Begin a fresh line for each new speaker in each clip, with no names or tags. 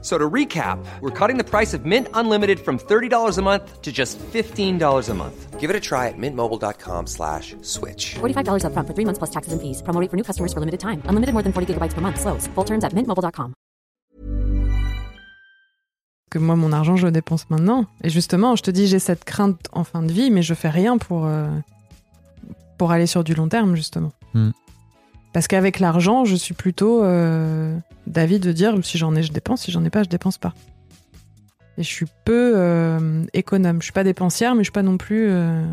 So to recap, we're cutting the price of Mint Unlimited from $30 a month to just $15 a month.
Give it a try at mintmobile.com slash switch.
$45 upfront for three months plus taxes and fees. Promo rate for new customers for limited time. Unlimited more than 40 gigabytes per month. Slows. Full terms at mintmobile.com.
que moi mon argent je le dépense maintenant et justement je te dis j'ai cette crainte en fin de vie mais je fais rien pour euh, pour aller sur du long terme justement
Hmm.
Parce qu'avec l'argent je suis plutôt euh, d'avis de dire si j'en ai je dépense si j'en ai pas je dépense pas et je suis peu euh, économe je suis pas dépensière mais je suis pas non plus euh,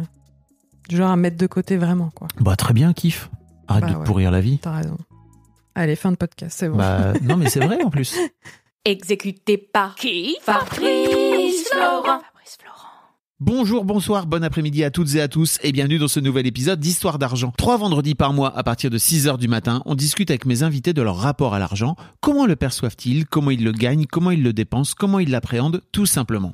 du genre à mettre de côté vraiment quoi
Bah très bien, kiff. Arrête
Bah
de
ouais.
pourrir la vie.
t'as raison allez fin de podcast c'est bon
Bah non mais c'est vrai en plus.
Exécuté par qui Fabrice Florent.
Bonjour, bonsoir, bon après-midi à toutes et à tous et bienvenue dans ce nouvel épisode d'Histoire d'argent. Trois vendredis par mois à partir de 6h du matin, on discute avec mes invités de leur rapport à l'argent, comment le perçoivent-ils, comment ils le gagnent, comment ils le dépensent, comment ils l'appréhendent, tout simplement.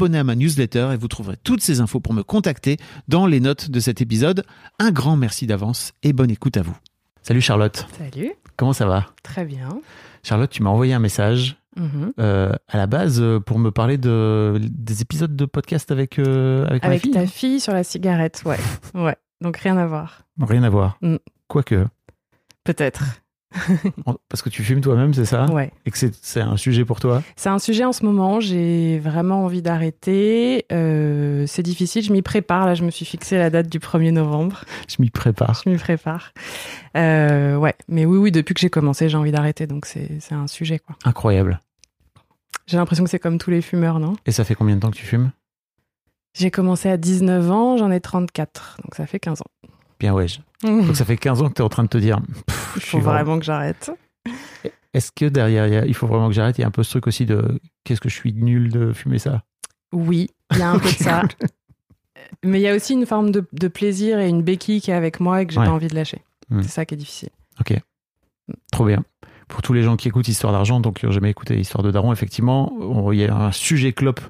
à ma newsletter et vous trouverez toutes ces infos pour me contacter dans les notes de cet épisode. Un grand merci d'avance et bonne écoute à vous. Salut Charlotte,
salut
comment ça va?
Très bien
Charlotte, tu m'as envoyé un message
Mhm.
euh, à la base euh, pour me parler de, des épisodes de podcast avec, euh, avec, ma
avec
fille.
ta fille sur la cigarette ouais ouais donc rien à voir
Rien à voir.
Mm.
Quoique,
peut-être
parce que tu fumes toi-même, c'est ça
ouais
Et que c'est- un sujet pour toi?
C'est un sujet en ce moment, j'ai vraiment envie d'arrêter. Euh, c'est difficile, je m'y prépare. Là, je me suis fixé la date du 1er novembre.
Je m'y prépare.
Je m'y prépare. Euh, ouais, mais oui, oui, depuis que j'ai commencé, j'ai envie d'arrêter. Donc, c'est c'est un sujet, quoi.
Incroyable.
J'ai l'impression que c'est comme tous les fumeurs, non?
Et ça fait combien de temps que tu fumes?
J'ai commencé à 19 ans, j'en ai 34. Donc, ça fait 15 ans.
Bien ouais.
Il
Donc ça fait 15 ans que tu es en train de te dire, Pff, je
faut
vraiment...
vraiment que j'arrête.
Est-ce que derrière, il a- il faut vraiment que j'arrête? Il y a un peu ce truc aussi de, qu'est-ce que je suis nul de fumer ça?
Oui, il y a un peu de ça. Mais il y a aussi une forme de, de plaisir et une béquille qui est avec moi et que j'ai
Ouais.
pas envie de lâcher.
Mm.
C'est ça qui est difficile.
Trop bien. Pour tous les gens qui écoutent Histoire d'argent, donc qui n'ont jamais écouté Histoire de Daron, effectivement, on- il y a un sujet clope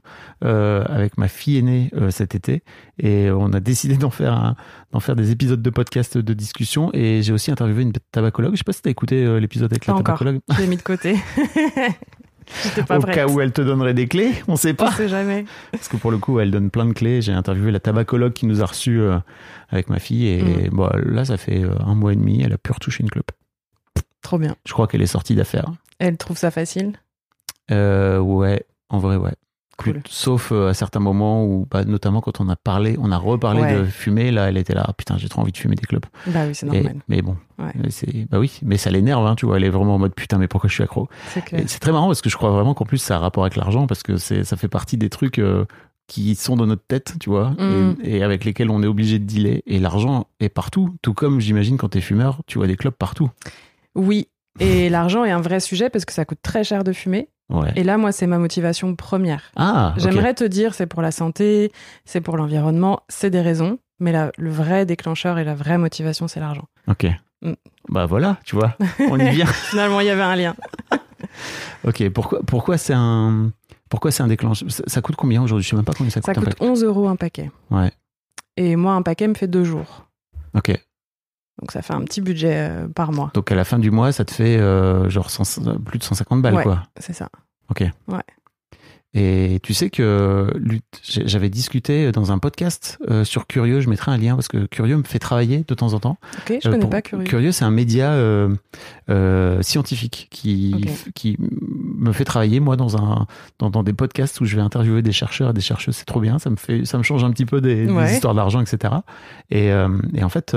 euh, avec ma fille aînée euh, cet été, et on a décidé d'en faire, un- d'en faire des épisodes de podcast de discussion, et j'ai aussi interviewé une tabacologue. Je sais pas si tu as écouté euh, l'épisode avec
Pas
la
encore.
tabacologue.
Je l'ai mis de côté. Pas
Au
prête.
cas où elle te donnerait des clés, on sait
On
pas.
sait jamais.
Parce que pour le coup, elle donne plein de clés. J'ai interviewé la tabacologue qui nous a reçus avec ma fille, et bon, là, ça fait un mois et demi, elle a pu retoucher une clope.
Trop bien.
Je crois qu'elle est sortie d'affaires.
Elle trouve ça facile?
Euh, ouais, en vrai, ouais.
Cool.
Sauf euh, à certains moments où, bah, notamment quand on a parlé, on a reparlé
Ouais.
de fumer, là, elle était là, Ah, putain, j'ai trop envie de fumer des clopes.
Bah oui, c'est
Et-
normal.
mais bon,
Ouais.
c'est, bah oui, mais ça l'énerve, hein, tu vois, elle est vraiment en mode putain, mais pourquoi je suis accro?
C'est
très marrant parce que je crois vraiment qu'en plus ça a rapport avec l'argent parce que c'est, ça fait partie des trucs euh, qui sont dans notre tête, tu vois, et, et avec lesquels on est obligé de dealer. Et l'argent est partout, tout comme j'imagine quand t'es fumeur, tu vois des clopes partout.
Oui. Et l'argent est un vrai sujet parce que ça coûte très cher de fumer.
Ouais.
Et là, moi, c'est ma motivation première.
Ah.
J'aimerais te dire, c'est pour la santé, c'est pour l'environnement, c'est des raisons. Mais le vrai déclencheur et la vraie motivation, c'est l'argent.
Ok.
Mm.
Bah voilà, tu vois, on y vient.
Finalement, il y avait un lien.
ok, pourquoi, pourquoi c'est un, pourquoi c'est un déclencheur ça, ça coûte combien aujourd'hui? Je sais même pas combien ça coûte.
Ça coûte
paquet.
11 euros un paquet.
Ouais,
Et moi, un paquet me fait deux jours.
ok.
Donc ça fait un petit budget euh, par mois.
Donc à la fin du mois, ça te fait euh, genre 100 plus de 150 balles,
Ouais.
quoi.
C'est ça.
Et tu sais que j'avais discuté dans un podcast euh, sur Curieux, je mettrai un lien parce que Curieux me fait travailler de temps en temps.
Ok, je
Euh,
connais pas Curieux.
c'est un média euh, scientifique qui,
Ok.
qui me fait travailler, moi, dans, un, dans, dans des podcasts où je vais interviewer des chercheurs et des chercheuses. C'est trop bien. Ça me, fait, ça me change un petit peu des, des
Ouais.
histoires d'argent, etc. Et, et en fait,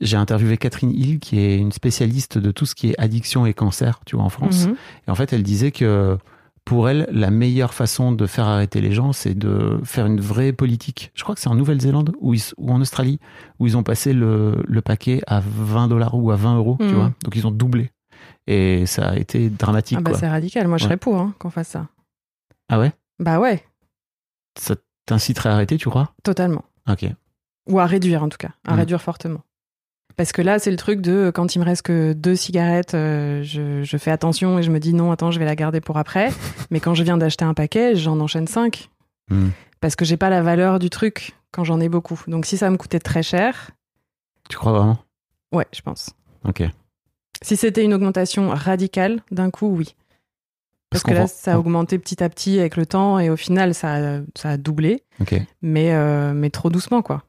j'ai interviewé Catherine Hill, qui est une spécialiste de tout ce qui est addiction et cancer, tu vois, en France.
Mhm.
Et en fait, elle disait que pour elle, la meilleure façon de faire arrêter les gens, c'est de faire une vraie politique. Je crois que c'est en Nouvelle-Zélande ou, en Australie où ils ont passé le, le paquet à 20 dollars ou à 20 euros, tu
Mhm.
vois. Donc ils ont doublé. Et ça a été dramatique,
Ah bah c'est radical. Moi, je
Ouais.
serais pour hein, qu'on fasse ça.
Ah ouais?
Bah ouais,
Ça t'inciterait à arrêter, tu crois?
Totalement.
Ok.
Ou à réduire en tout cas, à
Mhm.
réduire fortement. Parce que là, c'est le truc de euh, quand il me reste que deux cigarettes, euh, je, je fais attention et je me dis non, attends, je vais la garder pour après. Mais quand je viens d'acheter un paquet, j'en enchaîne cinq.
Mhm.
Parce que j'ai pas la valeur du truc quand j'en ai beaucoup. Donc si ça me coûtait très cher,
Tu crois vraiment?
Ouais, je pense.
Ok.
Si c'était une augmentation radicale, d'un coup, oui. Parce, que là,
va-
ça a augmenté petit à petit avec le temps et au final, ça a, ça a doublé,
Ok.
mais, euh, mais trop doucement, quoi.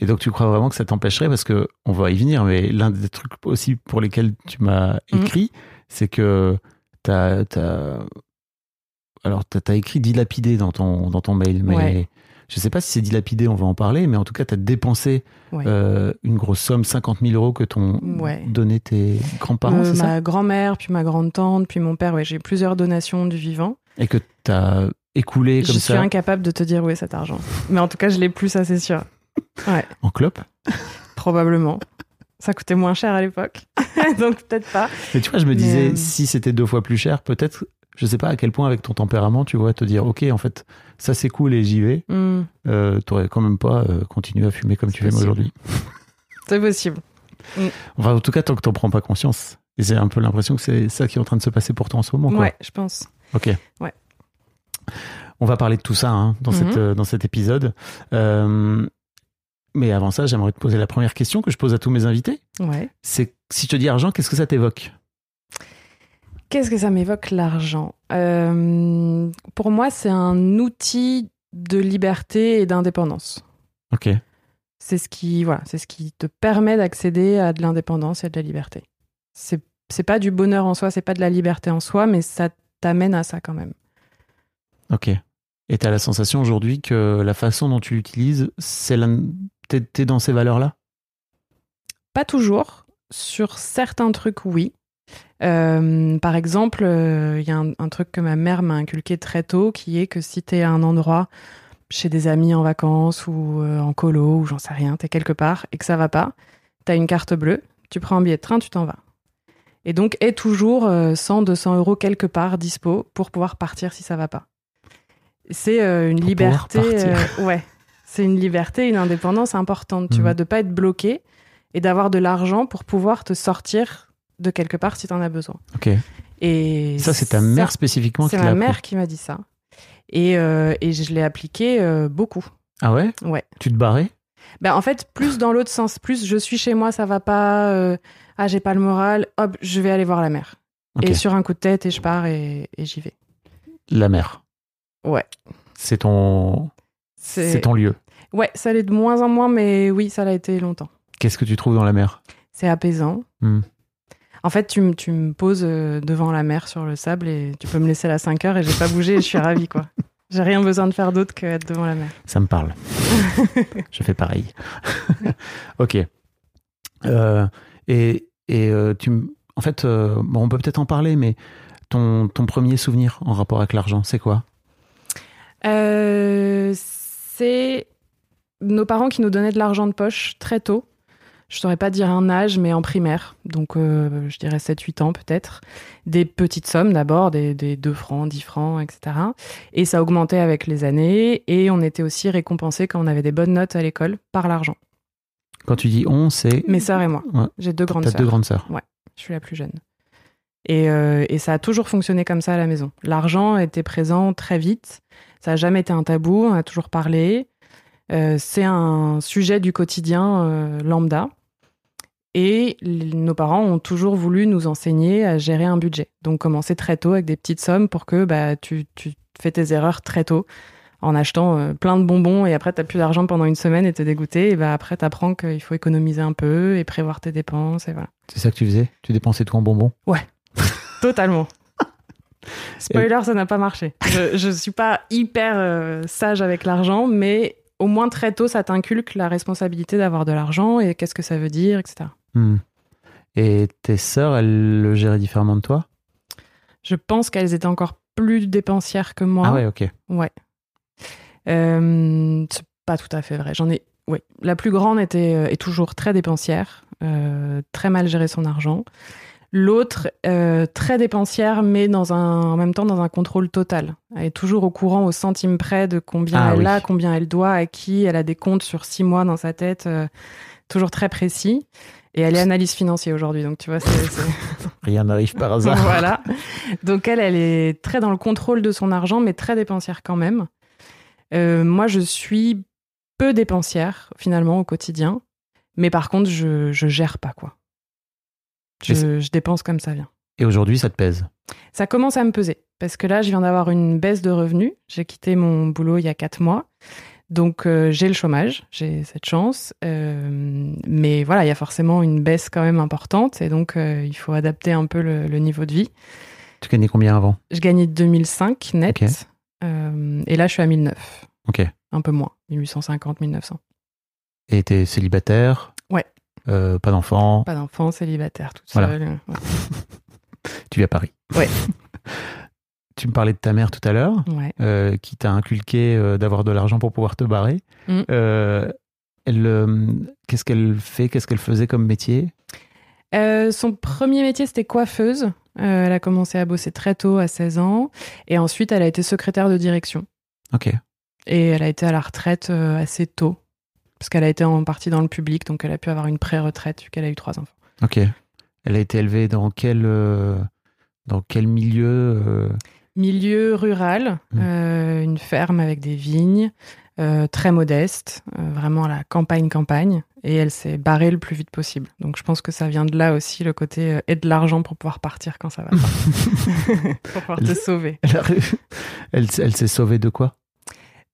Et donc tu crois vraiment que ça t'empêcherait? Parce que on va y venir, mais l'un des trucs aussi pour lesquels tu m'as
Mhm.
écrit, c'est que t'as as, alors t'as as écrit dilapidé dans ton dans ton mail, mais
Ouais.
je sais pas si c'est dilapidé, on va en parler, mais en tout cas t'as dépensé
Ouais.
euh, une grosse somme, 50 000 euros que t'ont
Ouais.
donné tes grands-parents,
Euh,
c'est ça?
ma grand-mère, puis ma grande-tante, puis mon père, ouais, j'ai plusieurs donations du vivant.
Et que t'as écoulé
Je
comme
suis
ça?
incapable de te dire où est cet argent. Mais en tout cas, je l'ai plus, ça c'est sûr. Ouais,
en clope.
probablement. Ça coûtait moins cher à l'époque. Donc peut-être pas.
Et tu vois, je me
Mais,
disais,
euh,
si c'était deux fois plus cher, peut-être, je sais pas à quel point avec ton tempérament, tu vois, te dire, ok, en fait, ça c'est cool et j'y vais.
Hmm,
euh, t'aurais quand même pas euh, continué à fumer comme tu fais
possible.
aujourd'hui.
c'est possible.
Enfin, en tout cas, tant que t'en prends pas conscience. Et j'ai un peu l'impression que c'est ça qui est en train de se passer pour toi en ce moment. Quoi.
Ouais, je pense.
Ok.
Ouais.
On va parler de tout ça hein, dans,
Mhm.
cette, euh, dans cet épisode. Euh, mais avant ça, j'aimerais te poser la première question que je pose à tous mes invités.
Ouais.
C'est si je te dis argent, qu'est-ce que ça t'évoque?
Qu'est-ce que ça m'évoque l'argent? Euh, Pour moi, c'est un outil de liberté et d'indépendance.
Ok.
C'est ce qui, voilà, c'est ce qui te permet d'accéder à de l'indépendance et à de la liberté. C'est, c'est pas du bonheur en soi, c'est pas de la liberté en soi, mais ça t'amène à ça quand même.
Ok. Et t'as la sensation aujourd'hui que la façon dont tu l'utilises, c'est la... t'es, dans ces valeurs-là?
Pas toujours. Sur certains trucs, oui. Euh, par exemple, il y a un, un truc que ma mère m'a inculqué très tôt, qui est que si t'es à un endroit chez des amis en vacances ou euh, en colo ou j'en sais rien, t'es quelque part et que ça va pas, t'as une carte bleue, tu prends un billet de train, tu t'en vas. Et donc, est toujours euh, 100, 200 euros quelque part dispo pour pouvoir partir si ça va pas. C'est euh, une
Pour
liberté, euh, ouais, c'est une liberté, une indépendance importante, tu
Mhm.
vois, de pas être bloqué et d'avoir de l'argent pour pouvoir te sortir de quelque part si t'en as besoin.
Ok.
Et
Ça, c'est ta mère spécifiquement qui
C'est ma mère qui m'a dit ça. Et, euh, et je l'ai appliqué euh, beaucoup.
Ah ouais?
Ouais.
Tu te barrais?
Ben, en fait, plus dans l'autre sens, plus je suis chez moi, ça va pas, euh, ah j'ai pas le moral, hop, je vais aller voir la mer.
Ok.
Et sur un coup de tête, et je pars et, et j'y vais.
La mer.
Ouais.
C'est ton, c'est ton lieu.
Ouais, ça l'est de moins en moins, mais oui, ça l'a été longtemps.
Qu'est-ce que tu trouves dans la mer?
C'est apaisant.
Hmm.
En fait, tu, me- tu me poses euh, devant la mer sur le sable et tu peux me laisser à 5 heures et j'ai pas bougé et je suis ravie, quoi. J'ai rien besoin de faire d'autre que être devant la mer.
Ça me parle. Je fais pareil. ok. Euh, et et euh, tu, en fait, euh, bon, on peut peut-être en parler, mais ton, ton premier souvenir en rapport avec l'argent, c'est quoi?
Euh, c'est nos parents qui nous donnaient de l'argent de poche très tôt. Je saurais pas dire un âge, mais en primaire. Donc, euh, je dirais 7-8 ans peut-être. Des petites sommes d'abord, des, des 2 francs, 10 francs, etc. Et ça augmentait avec les années. Et on était aussi récompensé quand on avait des bonnes notes à l'école par l'argent.
Quand tu dis on, c'est.
Mes sœurs et moi.
Ouais.
J'ai deux grandes sœurs.
deux grandes sœurs.
Je suis la plus jeune. Et, euh, et ça a toujours fonctionné comme ça à la maison. L'argent était présent très vite. Ça n'a jamais été un tabou. On a toujours parlé. Euh, c'est un sujet du quotidien euh, lambda. Et nos parents ont toujours voulu nous enseigner à gérer un budget. Donc commencer très tôt avec des petites sommes pour que bah, tu, tu fais tes erreurs très tôt en achetant euh, plein de bonbons et après t'as plus d'argent pendant une semaine et t'es dégoûté. Et bah, après t'apprends qu'il faut économiser un peu et prévoir tes dépenses. Et voilà.
C'est ça que tu faisais? Tu dépensais tout en bonbons?
Totalement. Spoiler, ça n'a pas marché. Je, je suis pas hyper euh, sage avec l'argent, mais au moins très tôt, ça t'inculque la responsabilité d'avoir de l'argent et qu'est-ce que ça veut dire, etc.
Hmm. Et tes sœurs, elles le géraient différemment de toi?
Je pense qu'elles étaient encore plus dépensières que moi.
Ah ouais, ok.
Ouais. Euh, c'est pas tout à fait vrai. J'en ai. Oui. La plus grande était euh, est toujours très dépensière, euh, très mal géré son argent. L'autre euh, très dépensière, mais dans un en même temps dans un contrôle total. Elle est toujours au courant au centime près de combien
Ah
elle
oui.
a, combien elle doit, à qui. Elle a des comptes sur six mois dans sa tête, euh, toujours très précis. Et elle est analyse financière aujourd'hui, donc tu vois, c'est- c'est
Rien n'arrive par hasard.
voilà. Donc elle, elle est très dans le contrôle de son argent, mais très dépensière quand même. Euh, moi, je suis peu dépensière finalement au quotidien, mais par contre, je, je gère pas quoi. Je, je dépense comme ça vient.
Et aujourd'hui, ça te pèse?
Ça commence à me peser parce que là, je viens d'avoir une baisse de revenus. J'ai quitté mon boulot il y a quatre mois. Donc euh, j'ai le chômage, j'ai cette chance, Euh, mais voilà, il y a forcément une baisse quand même importante et donc euh, il faut adapter un peu le- le niveau de vie.
Tu gagnais combien avant?
Je gagnais 2005 net. Et là, je suis à 1009.
Ok.
Un peu moins. 1850, 1900.
Et t'es célibataire? Euh, pas d'enfant
Pas d'enfant, célibataire, toute
Voilà.
seule. Ouais.
Tu vis à Paris
Ouais.
tu me parlais de ta mère tout à l'heure,
Ouais.
euh, qui t'a inculqué euh, d'avoir de l'argent pour pouvoir te barrer.
Mm.
Euh, elle, euh, qu'est-ce qu'elle fait Qu'est-ce qu'elle faisait comme métier?
Euh, son premier métier, c'était coiffeuse. Euh, elle a commencé à bosser très tôt, à 16 ans. Et ensuite, elle a été secrétaire de direction.
Ok.
Et elle a été à la retraite euh, assez tôt. Parce qu'elle a été en partie dans le public, donc elle a pu avoir une pré-retraite, vu qu'elle a eu trois enfants.
Ok. Elle a été élevée dans quel, euh, dans quel milieu euh,
Milieu rural,
Mm.
euh, une ferme avec des vignes, très modeste, vraiment à la campagne-campagne. Et elle s'est barrée le plus vite possible. Donc je pense que ça vient de là aussi, le côté et de l'argent pour pouvoir partir quand ça va pas. pour pouvoir te sauver.
Elle, elle, elle s'est sauvée de quoi?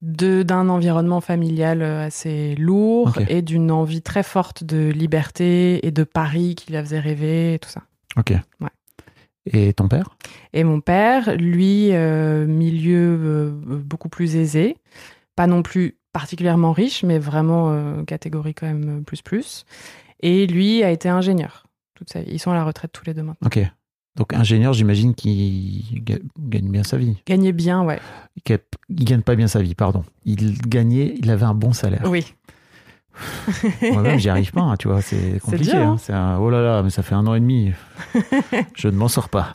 D'un environnement familial euh, assez lourd et d'une envie très forte de liberté et de Paris qui la faisait rêver et tout ça.
Ok.
Ouais.
Et ton père?
Et mon père, lui, euh, milieu euh, beaucoup plus aisé, pas non plus particulièrement riche, mais vraiment euh, catégorie quand même plus plus. Et lui a été ingénieur toute sa vie. Ils sont à la retraite tous les deux maintenant.
Ok. Donc ingénieur, j'imagine qu'il ga- gagne bien sa vie.
Gagnait bien, ouais.
Il gagne pas bien sa vie, pardon. Il gagnait, il avait un bon salaire.
Oui.
Moi-même, j'y arrive pas, hein, tu vois, c'est compliqué.
dur, hein.
hein. Un, oh là là, mais ça fait un an et demi. je ne m'en sors pas.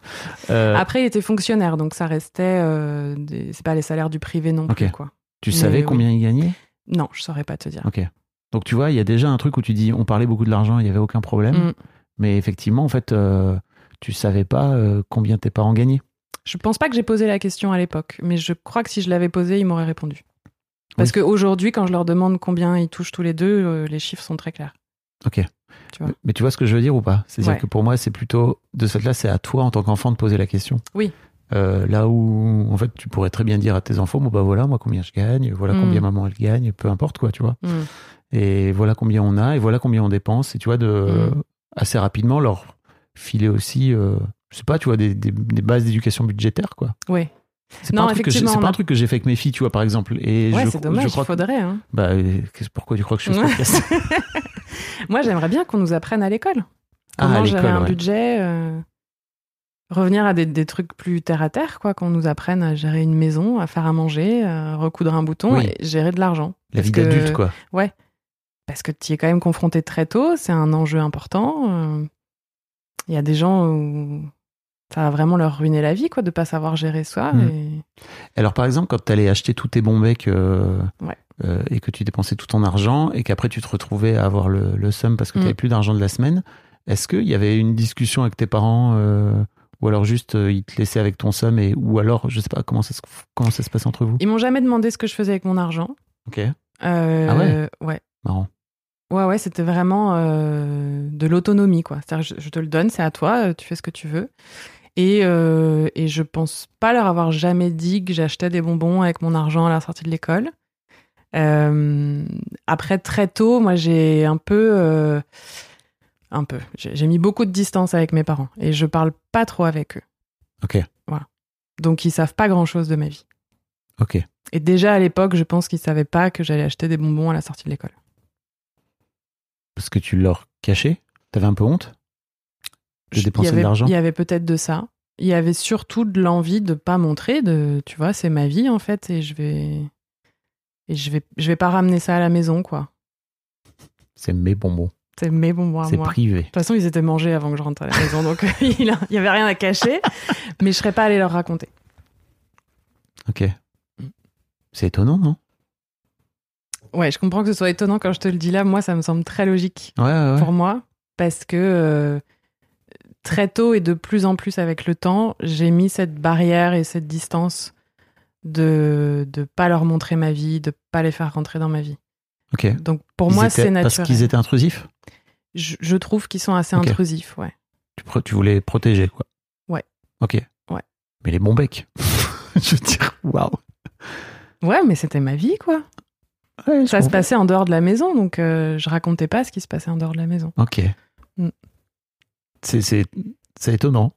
Euh,
Après, il était fonctionnaire, donc ça restait. euh, des- C'est pas les salaires du privé non plus,
Ok.
quoi.
tu
mais
savais
oui.
combien il gagnait?
Non, je saurais pas te dire.
Ok. Donc tu vois, il y a déjà un truc où tu dis, on parlait beaucoup de l'argent, il n'y avait aucun problème.
Mm.
Mais effectivement, en fait, euh, tu savais pas euh, combien tes parents gagnaient?
Je pense pas que j'ai posé la question à l'époque, mais je crois que si je l'avais posée, ils m'auraient répondu. Parce
Oui.
qu'aujourd'hui, quand je leur demande combien ils touchent tous les deux, euh, les chiffres sont très clairs.
Ok.
Tu vois?
Mais, tu vois ce que je veux dire ou pas? C'est-à-dire
Ouais.
que pour moi, c'est plutôt, de cette là, c'est à toi en tant qu'enfant de poser la question.
Oui.
Euh, là où, en fait, tu pourrais très bien dire à tes enfants, bon bah voilà, moi combien je gagne, voilà
Mm.
combien maman elle gagne, peu importe quoi, tu vois.
Mm.
Et voilà combien on a, et voilà combien on dépense, et tu vois, de,
Mm.
assez rapidement leur filer aussi, euh, je sais pas, tu vois, des, des, des bases d'éducation budgétaire, quoi.
Ouais,
C'est
Non,
pas, un truc, que j'ai-
effectivement,
c'est
on
pas un truc que j'ai fait avec mes filles, tu vois, par exemple. Et
ouais
je,
c'est dommage,
je crois
il faudrait. hein.
bah, pourquoi tu crois que je suis podcast
Moi, j'aimerais bien qu'on nous apprenne à l'école.
Ah,
Comment
à
gérer un
ouais.
budget. euh, Revenir à des, des trucs plus terre à terre, quoi, qu'on nous apprenne à gérer une maison, à faire à manger, à recoudre un bouton
Oui.
et gérer de l'argent.
La vie
que-
d'adulte, quoi.
Parce que tu y es quand même confronté très tôt, c'est un enjeu important. euh, Il y a des gens où ça va vraiment leur ruiner la vie, quoi, de pas savoir gérer ça.
Mm.
Et...
Alors, par exemple, quand tu allais acheter tous tes bons becs euh,
Ouais.
euh, et que tu dépensais tout ton argent et qu'après tu te retrouvais à avoir le, le seum parce que tu
Mm.
n'avais plus d'argent de la semaine, est-ce qu'il y avait une discussion avec tes parents euh, ou alors juste ils te laissaient avec ton seum et ou alors, je sais pas, comment ça se, comment ça se passe entre vous?
Ils m'ont jamais demandé ce que je faisais avec mon argent.
Ok, Ah ouais?
Ouais.
marrant.
Ouais, ouais, c'était vraiment euh, de l'autonomie, quoi. C'est-à-dire, je, je te le donne, c'est à toi, euh, tu fais ce que tu veux. Et, euh, et je pense pas leur avoir jamais dit que j'achetais des bonbons avec mon argent à la sortie de l'école. Euh, après, très tôt, moi, j'ai un peu. un peu. J'ai mis beaucoup de distance avec mes parents et je parle pas trop avec eux.
Ok,
Donc, ils savent pas grand-chose de ma vie.
ok.
Et déjà à l'époque, je pense qu'ils savaient pas que j'allais acheter des bonbons à la sortie de l'école.
Parce que tu leur cachais? T'avais un peu honte de dépenser de l'argent?
Il y avait peut-être de ça. Il y avait surtout de l'envie de pas montrer, de, tu vois, c'est ma vie en fait, et je vais, et je vais, je vais pas ramener ça à la maison, quoi.
C'est mes bonbons.
C'est mes bonbons à
C'est
moi. De
privé.
toute façon, ils étaient mangés avant que je rentre à la maison, donc il y il y avait rien à cacher, mais je serais pas allée leur raconter.
Ok. C'est étonnant, non?
Ouais, je comprends que ce soit étonnant quand je te le dis là. Moi, ça me semble très logique
Ouais, ouais,
pour moi, parce que euh, très tôt et de plus en plus avec le temps, j'ai mis cette barrière et cette distance de de pas leur montrer ma vie, de pas les faire rentrer dans ma vie.
Ok.
Donc pour
Ils
moi, c'est
Parce
naturel.
qu'ils étaient intrusifs?
Je, je trouve qu'ils sont assez intrusifs, ouais.
tu, tu voulais protéger, quoi.
Ouais.
Ok.
Ouais.
Mais les bons becs. je veux dire, waouh.
Ouais, mais c'était ma vie, quoi.
Ouais,
Ça se passait en dehors de la maison, donc euh, je racontais pas ce qui se passait en dehors de la maison.
Ok.
Mm.
C'est, étonnant.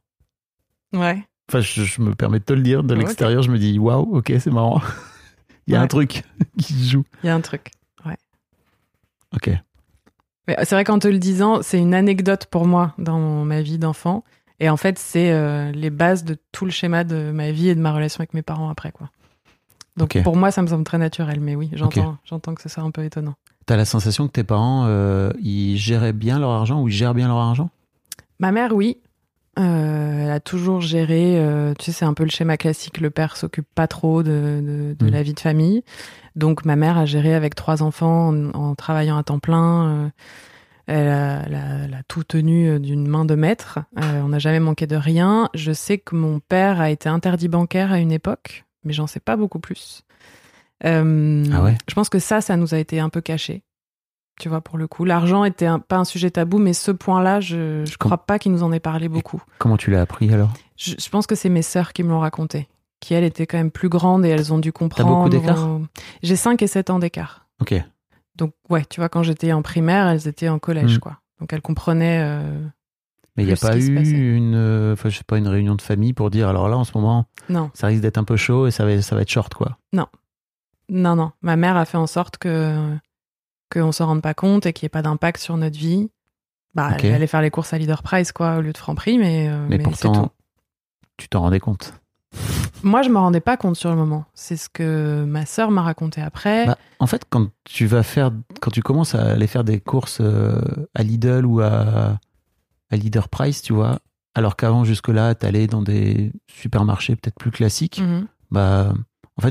Ouais.
Enfin, je, je me permets de te le dire. De l'extérieur, je me dis, waouh, ok, c'est marrant. Il y a
Ouais.
un truc qui se joue.
Il y a un truc.
Ok.
Mais C'est vrai qu'en te le disant, c'est une anecdote pour moi dans ma vie d'enfant. Et en fait, c'est euh, les bases de tout le schéma de ma vie et de ma relation avec mes parents après, quoi. Donc pour moi, ça me semble très naturel. Mais oui, j'entends, j'entends que ce soit un peu étonnant.
T'as la sensation que tes parents, euh, ils géraient bien leur argent ou ils gèrent bien leur argent?
Ma mère, oui. Euh, elle a toujours géré, euh, tu sais, c'est un peu le schéma classique, le père s'occupe pas trop de, de, de
Mm.
la vie de famille. Donc ma mère a géré avec trois enfants en, en travaillant à temps plein. elle, a, elle a- elle a tout tenu d'une main de maître. On n'a jamais manqué de rien. Je sais que mon père a été interdit bancaire à une époque, mais j'en sais pas beaucoup plus. Euh,
Ah ouais?
Je pense que ça, ça nous a été un peu caché. Tu vois, pour le coup, l'argent était un- pas un sujet tabou, mais ce point-là, je, je crois pas qu'il nous en ait parlé beaucoup.
Comment tu l'as appris alors?
Je, je pense que c'est mes sœurs qui me l'ont raconté, qui elles étaient quand même plus grandes et elles ont dû comprendre.
beaucoup d'écart?
Euh, J'ai 5 et 7 ans d'écart.
Ok.
Donc ouais, tu vois, quand j'étais en primaire, elles étaient en collège,
Mm.
quoi. Donc elles comprenaient. euh,
Mais il n'y a pas eu une, euh, enfin, je sais pas, une réunion de famille pour dire alors là en ce moment
Non,
ça risque d'être un peu chaud et ça va, ça va être short quoi.
non, non. Ma mère a fait en sorte que qu'on s'en rende pas compte et qu'il n'y ait pas d'impact sur notre vie. Bah, elle allait faire les courses à Leader Price, quoi, au lieu de Franprix, mais euh,
Mais, pourtant,
tout.
tu t'en rendais compte.
Moi, je me rendais pas compte sur le moment. C'est ce que ma sœur m'a raconté après.
Bah, en fait, quand tu vas faire, quand tu commences à aller faire des courses euh, à Lidl ou à, à Leader Price, tu vois, alors qu'avant jusque-là, t'allais dans des supermarchés peut-être plus classiques,
Mhm.
bah, en fait,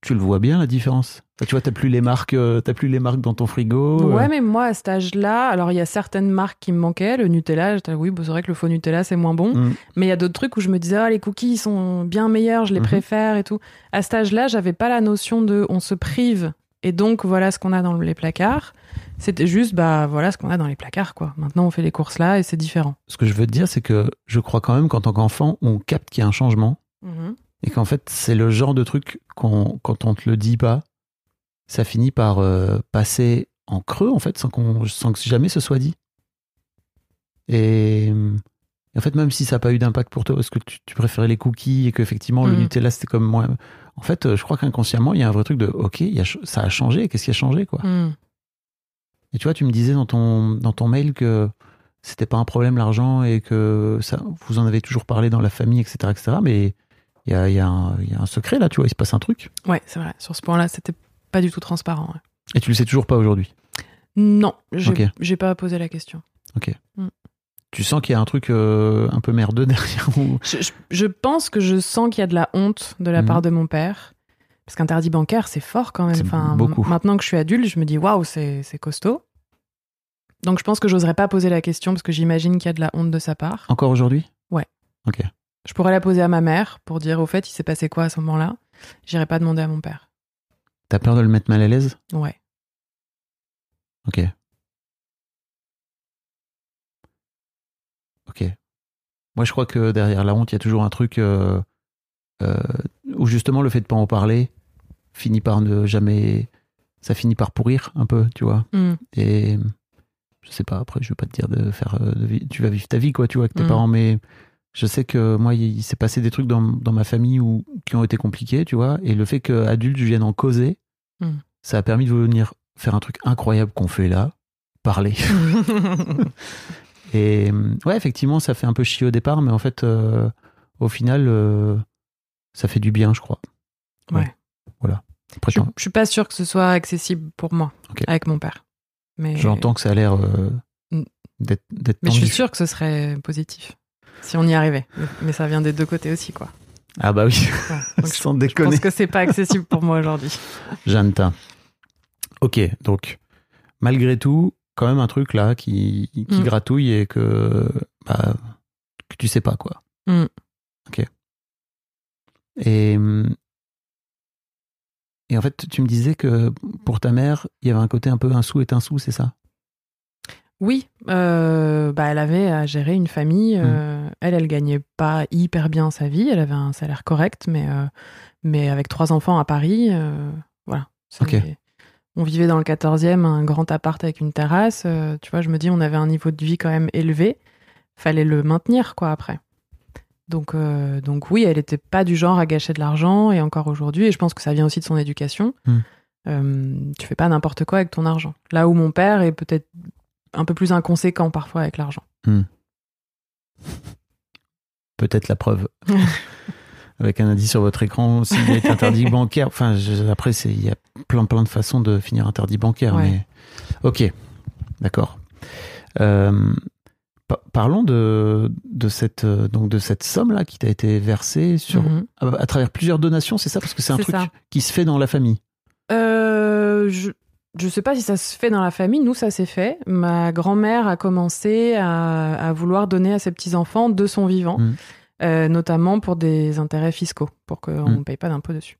tu, le vois bien la différence. Tu vois, t'as plus les marques, euh, t'as plus les marques dans ton frigo. euh.
Ouais, mais moi, à cet âge-là, alors il y a certaines marques qui me manquaient. Le Nutella, j'étais oui, bah, c'est vrai que le faux Nutella, c'est moins bon.
Mm.
Mais il y a d'autres trucs où je me disais, ah, les cookies, ils sont bien meilleurs, je les
Mhm.
préfère et tout. À cet âge-là, j'avais pas la notion de on se prive et donc voilà ce qu'on a dans les placards. C'était juste, bah voilà ce qu'on a dans les placards, quoi. Maintenant, on fait les courses là et c'est différent.
Ce que je veux te dire, c'est que je crois quand même qu'en tant qu'enfant, on capte qu'il y a un changement
Mhm.
et qu'en fait, c'est le genre de truc qu'on, quand on te le dit pas, ça finit par euh, passer en creux, en fait, sans, qu'on, sans que jamais ce soit dit. Et, et en fait, même si ça n'a pas eu d'impact pour toi, parce que tu, tu préférais les cookies et qu'effectivement, le
Mhm.
Nutella, c'était comme moi. En fait, euh, je crois qu'inconsciemment, il y a un vrai truc de OK, y a ça a changé, qu'est-ce qui a changé, quoi.
Mm.
Et tu vois, tu me disais dans ton, dans ton mail que c'était pas un problème l'argent et que ça, vous en avez toujours parlé dans la famille, etc. etc. mais il y a, y, a un- il y a un secret là, tu vois, il se passe un truc.
Ouais, c'est vrai. Sur ce point-là, c'était pas du tout transparent. ouais.
Et tu le sais toujours pas aujourd'hui?
Non, j'ai
Ok.
j'ai pas posé la question.
Tu sens qu'il y a un truc euh, un peu merdeux derrière ou...
Je, je- je pense que je sens qu'il y a de la honte de la
Mhm.
part de mon père. Parce qu'interdit bancaire, c'est fort quand même. Enfin,
beaucoup.
Maintenant que je suis adulte, je me dis waouh, c'est c'est costaud. Donc je pense que j'oserais pas poser la question parce que j'imagine qu'il y a de la honte de sa part.
Encore aujourd'hui?
Ouais.
Ok.
Je pourrais la poser à ma mère pour dire au fait, il s'est passé quoi à ce moment-là? J'irai pas demander à mon père.
T'as peur de le mettre mal à l'aise?
Ouais.
Ok. Ok. Moi, je crois que derrière la honte, il y a toujours un truc euh, euh, où justement le fait de pas en parler finit par ne jamais. Ça finit par pourrir un peu, tu vois.
Mm.
Et je sais pas, après, je veux pas te dire de faire. euh, de tu vas vivre ta vie, quoi, tu vois, avec tes
Mm.
parents, mais je sais que moi, il, il s'est passé des trucs dans, dans ma famille où, qui ont été compliqués, tu vois. Et le fait qu'adulte, je vienne en causer,
Mm.
ça a permis de venir faire un truc incroyable qu'on fait là, parler. Et ouais, effectivement, ça fait un peu chier au départ, mais en fait, euh, au final, euh, ça fait du bien, je crois.
Ouais. Je, je suis pas sûre que ce soit accessible pour moi avec mon père. Mais,
j'entends que ça a l'air euh,
Mm.
d'être
mais je suis sûre que ce serait positif si on y arrivait. Mais, ça vient des deux côtés aussi, quoi.
Ah bah oui,
Ouais. Je,
sans
je
déconner.
pense que c'est pas accessible pour moi aujourd'hui.
Janta. Ok, donc, malgré tout, quand même un truc là qui, qui
Mm.
gratouille et que, bah, que tu sais pas, quoi.
Mm.
Ok. Et, hum, et en fait, tu me disais que pour ta mère, il y avait un côté un peu un sou est un sou, c'est ça?
Oui, euh, bah, elle avait à gérer une famille. euh, Elle, elle gagnait pas hyper bien sa vie. Elle avait un salaire correct, mais, euh, mais avec trois enfants à Paris, voilà. On vivait dans le 14e, un grand appart avec une terrasse. tu vois, je me dis, on avait un niveau de vie quand même élevé. Fallait le maintenir, quoi, après. Donc, euh, donc oui, elle était pas du genre à gâcher de l'argent, et encore aujourd'hui, et je pense que ça vient aussi de son éducation.
Hmm.
Euh, tu fais pas n'importe quoi avec ton argent. Là où mon père est peut-être un peu plus inconséquent parfois avec l'argent.
Peut-être la preuve. Avec un indice sur votre écran, s'il est interdit bancaire. Enfin, je- après, il y a plein, plein de façons de finir interdit bancaire.
Ouais.
Mais... Ok, d'accord. Euh, parlons de, de, cette, euh, donc de cette somme-là qui t'a été versée sur,
Mhm.
à, à travers plusieurs donations, c'est ça? Parce que c'est un truc
ça.
qui se fait dans la famille.
Euh, je je sais pas si ça se fait dans la famille. Nous, ça s'est fait. Ma grand-mère a commencé à, à vouloir donner à ses petits-enfants de son vivant,
Mhm.
euh, notamment pour des intérêts fiscaux, pour qu'on ne
Mhm.
paye pas d'impôts dessus.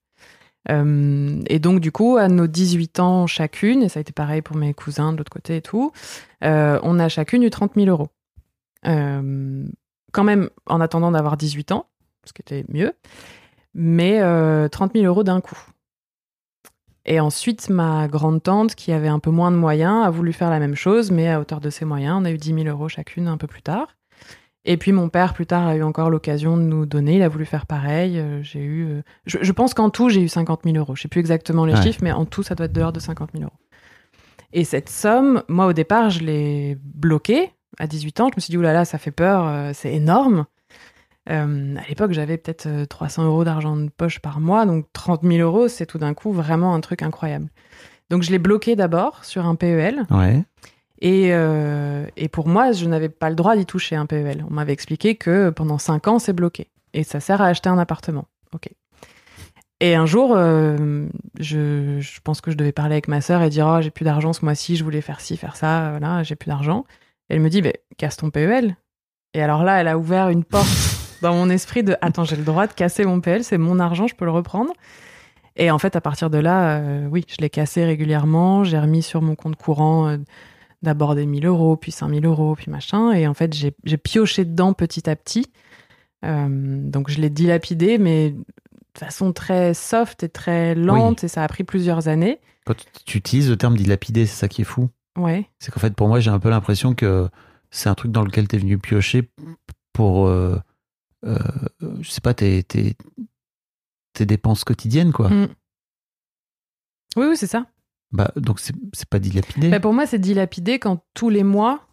Euh, et donc, du coup, à nos 18 ans chacune, et ça a été pareil pour mes cousins de l'autre côté et tout, euh, on a chacune eu 30 000 euros. Euh, quand même, en attendant d'avoir 18 ans, ce qui était mieux, mais euh, 30 000 euros d'un coup. Et ensuite, ma grande tante, qui avait un peu moins de moyens, a voulu faire la même chose, mais à hauteur de ses moyens. On a eu 10 000 euros chacune un peu plus tard. Et puis mon père, plus tard, a eu encore l'occasion de nous donner. Il a voulu faire pareil. Euh, J'ai eu, euh, je, je pense qu'en tout, j'ai eu 50 000 euros. Je sais plus exactement les
Ouais.
chiffres, mais en tout, ça doit être de l'ordre de 50 000 euros. Et cette somme, moi, au départ, je l'ai bloquée à 18 ans. Je me suis dit, oulala, ça fait peur, euh, c'est énorme. Euh, à l'époque, j'avais peut-être euh, 300 euros d'argent de poche par mois, donc 30 000 euros, c'est tout d'un coup vraiment un truc incroyable. Donc je l'ai bloqué d'abord sur un PEL,
Ouais.
et, euh, et pour moi, je n'avais pas le droit d'y toucher un PEL. On m'avait expliqué que pendant 5 ans, c'est bloqué, et ça sert à acheter un appartement. Ok. Et un jour, euh, je, je pense que je devais parler avec ma sœur et dire oh j'ai plus d'argent ce mois-ci, je voulais faire ci, faire ça, voilà, j'ai plus d'argent. Elle me dit casse ton PEL. Et alors là, elle a ouvert une porte dans mon esprit de attends j'ai le droit de casser mon PL, c'est mon argent, je peux le reprendre. Et en fait, à partir de là, euh, oui, je l'ai cassé régulièrement. J'ai remis sur mon compte courant euh, d'abord des 1000 euros, puis 5000 euros, puis machin. Et en fait, j'ai pioché dedans petit à petit. Euh, donc, je l'ai dilapidé, mais de façon très soft et très lente. Et ça a pris plusieurs années.
Quand tu- tu utilises le terme dilapider, c'est ça qui est fou.
Ouais.
C'est qu'en fait, pour moi, j'ai un peu l'impression que c'est un truc dans lequel tu es venu piocher pour, euh, euh, je sais pas, tes, tes, tes dépenses quotidiennes, quoi.
Mm. Oui, oui, c'est ça.
Bah, donc, c'est pas dilapidé.
Bah, pour moi, c'est dilapidé quand tous les mois,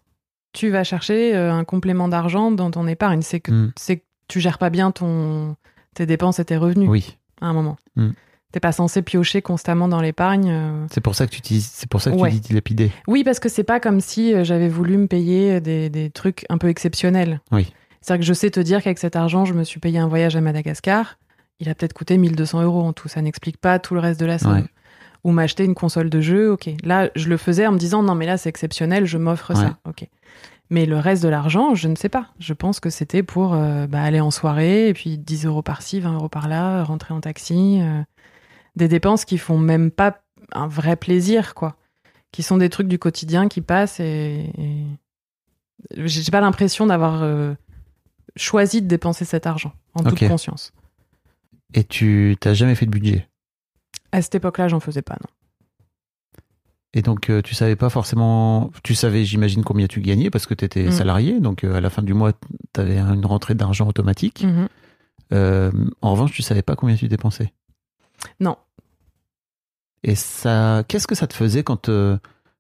tu vas chercher euh, un complément d'argent dans ton épargne. C'est que,
Mm.
c'est que tu gères pas bien ton, tes dépenses et tes revenus
Oui.
à un moment.
Mm.
T'es pas censé piocher constamment dans l'épargne. euh.
C'est pour ça que tu dis, c'est pour ça que
Ouais.
tu dis dilapider.
Oui, parce que c'est pas comme si euh, j'avais voulu me payer des, des trucs un peu exceptionnels.
Oui.
C'est-à-dire que je sais te dire qu'avec cet argent, je me suis payé un voyage à Madagascar. Il a peut-être coûté 1200 euros en tout. Ça n'explique pas tout le reste de la somme.
Ouais.
Ou m'acheter une console de jeu, ok. Là, je le faisais en me disant, non, mais là, c'est exceptionnel, je m'offre
Ouais.
ça, ok. Mais le reste de l'argent, je ne sais pas. Je pense que c'était pour euh, bah, aller en soirée, et puis 10 euros par-ci, 20 euros par-là, rentrer en taxi. euh, des dépenses qui font même pas un vrai plaisir, quoi. Qui sont des trucs du quotidien qui passent et. et... J'ai pas l'impression d'avoir euh, choisi de dépenser cet argent, en toute conscience.
Et tu t'as jamais fait de budget?
À cette époque-là, j'en faisais pas, non.
Et donc, euh, tu savais pas forcément. Tu savais, j'imagine, combien tu gagnais parce que tu étais
Mm.
salarié. Donc, euh, à la fin du mois, tu avais une rentrée d'argent automatique.
Mhm.
Euh, en revanche, tu savais pas combien tu dépensais.
Non.
Et ça, qu'est-ce que ça te faisait quand euh,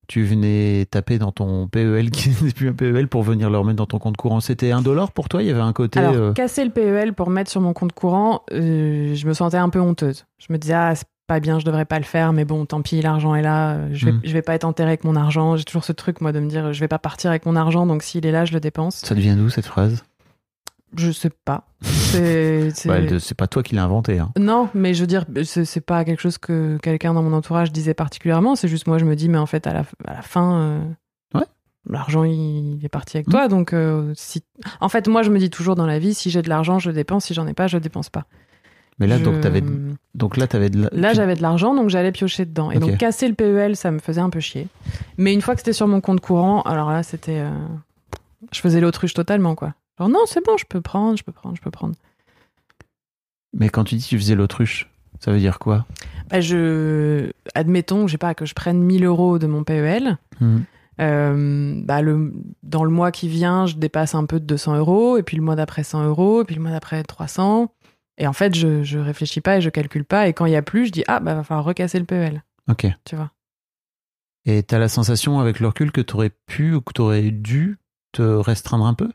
tu venais taper dans ton PEL qui n'est plus un PEL pour venir le remettre dans ton compte courant? C'était un dollar pour toi? Il y avait un côté.
Alors,
euh,
casser le PEL pour mettre sur mon compte courant, euh, je me sentais un peu honteuse. Je me disais, ah, c'est pas bien, je devrais pas le faire, mais bon, tant pis, l'argent est là, je vais,
Mm.
je vais pas être enterré avec mon argent. J'ai toujours ce truc, moi, de me dire, je vais pas partir avec mon argent, donc s'il est là, je le dépense.
Ça devient d'où cette phrase?
Je sais pas. C'est. c'est-
pas toi qui l'as inventé. Hein.
Non, mais je veux dire, c'est pas quelque chose que quelqu'un dans mon entourage disait particulièrement. C'est juste moi, je me dis, mais en fait, à la, à la fin, euh,
Ouais.
l'argent, il, il est parti avec
Mm.
toi. Donc, euh, si... en fait, moi, je me dis toujours dans la vie, si j'ai de l'argent, je dépense. Si j'en ai pas, je dépense pas.
Mais là,
Je-
donc, t'avais, donc là, t'avais de la-
Là, j'avais de l'argent, donc j'allais piocher dedans. Et donc, casser le PEL, ça me faisait un peu chier. Mais une fois que c'était sur mon compte courant, alors là, c'était. euh, Je faisais l'autruche totalement, quoi. Genre, non, c'est bon, je peux prendre, je peux prendre, je peux prendre.
Mais quand tu dis que tu faisais l'autruche, ça veut dire quoi?
Bah, je. Admettons, je sais pas, que je prenne 1000 euros de mon PEL.
Mhm.
Euh, bah, le, dans le mois qui vient, je dépasse un peu de 200 euros, et puis le mois d'après 100 euros, et puis le mois d'après 300. Et en fait, je, je réfléchis pas et je calcule pas. Et quand il y a plus, je dis ah bah va falloir recasser le PEL,
Ok.
tu vois.
Et t'as la sensation avec le recul que t'aurais pu ou que t'aurais dû te restreindre un peu?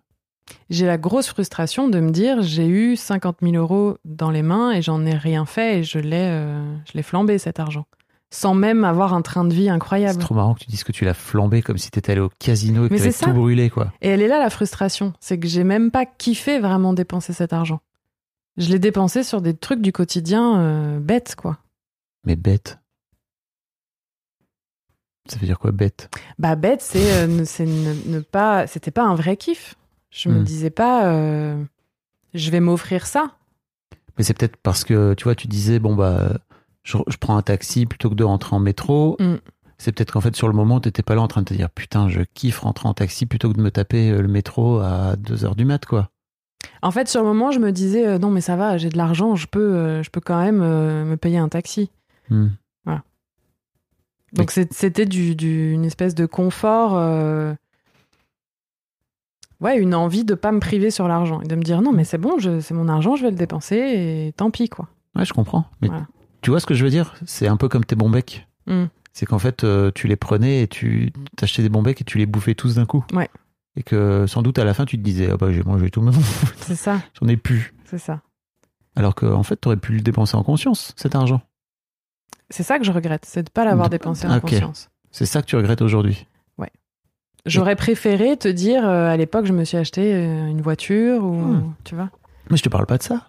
J'ai la grosse frustration de me dire j'ai eu 50 000 euros dans les mains et j'en ai rien fait et je l'ai euh, je l'ai flambé cet argent, sans même avoir un train de vie
C'est
incroyable.
trop marrant que tu dises que tu l'as flambé comme si t'étais allé au casino et que
c'est
tout brûlé, quoi.
Et elle est là la frustration, c'est que j'ai même pas kiffé vraiment dépenser cet argent. Je l'ai dépensé sur des trucs du quotidien euh, bêtes quoi.
Mais bête. Ça veut dire quoi, bête
Bah bête, c'est euh, ne, c'est ne, ne pas, c'était pas un vrai kiff. Je me
Hmm.
disais pas, euh, je vais m'offrir ça.
Mais c'est peut-être parce que, tu vois, tu disais, bon, bah, je, je prends un taxi plutôt que de rentrer en métro.
Mm.
C'est peut-être qu'en fait, sur le moment, t'étais pas là en train de te dire, putain, je kiffe rentrer en taxi plutôt que de me taper euh, le métro à 2 heures du mat, quoi.
En fait, sur le moment, je me disais euh, non mais ça va, j'ai de l'argent, je peux, euh, je peux quand même me payer un taxi.
Hmm.
Donc c'est- c'était du, du- une espèce de confort, ouais, une envie de pas me priver sur l'argent et de me dire non mais c'est bon, c'est mon argent, je vais le dépenser et tant pis quoi.
Ouais, je comprends. Mais
Voilà.
tu vois ce que je veux dire? C'est un peu comme tes bons becs.
Mm.
C'est qu'en fait, euh, tu les prenais et tu t'achetais des bons becs et tu les bouffais tous d'un coup.
Ouais.
Et que sans doute à la fin, tu te disais, ah bah j'ai mangé tout maintenant,
C'est ça,
j'en ai plus.
c'est ça.
Alors qu'en en fait, t'aurais pu le dépenser en conscience, cet argent.
C'est ça que je regrette, c'est de pas l'avoir dépensé en conscience.
C'est ça que tu regrettes aujourd'hui.
J'aurais préféré te dire euh, à l'époque je me suis acheté euh, une voiture ou
Hmm.
tu vois.
Mais je te parle pas de ça.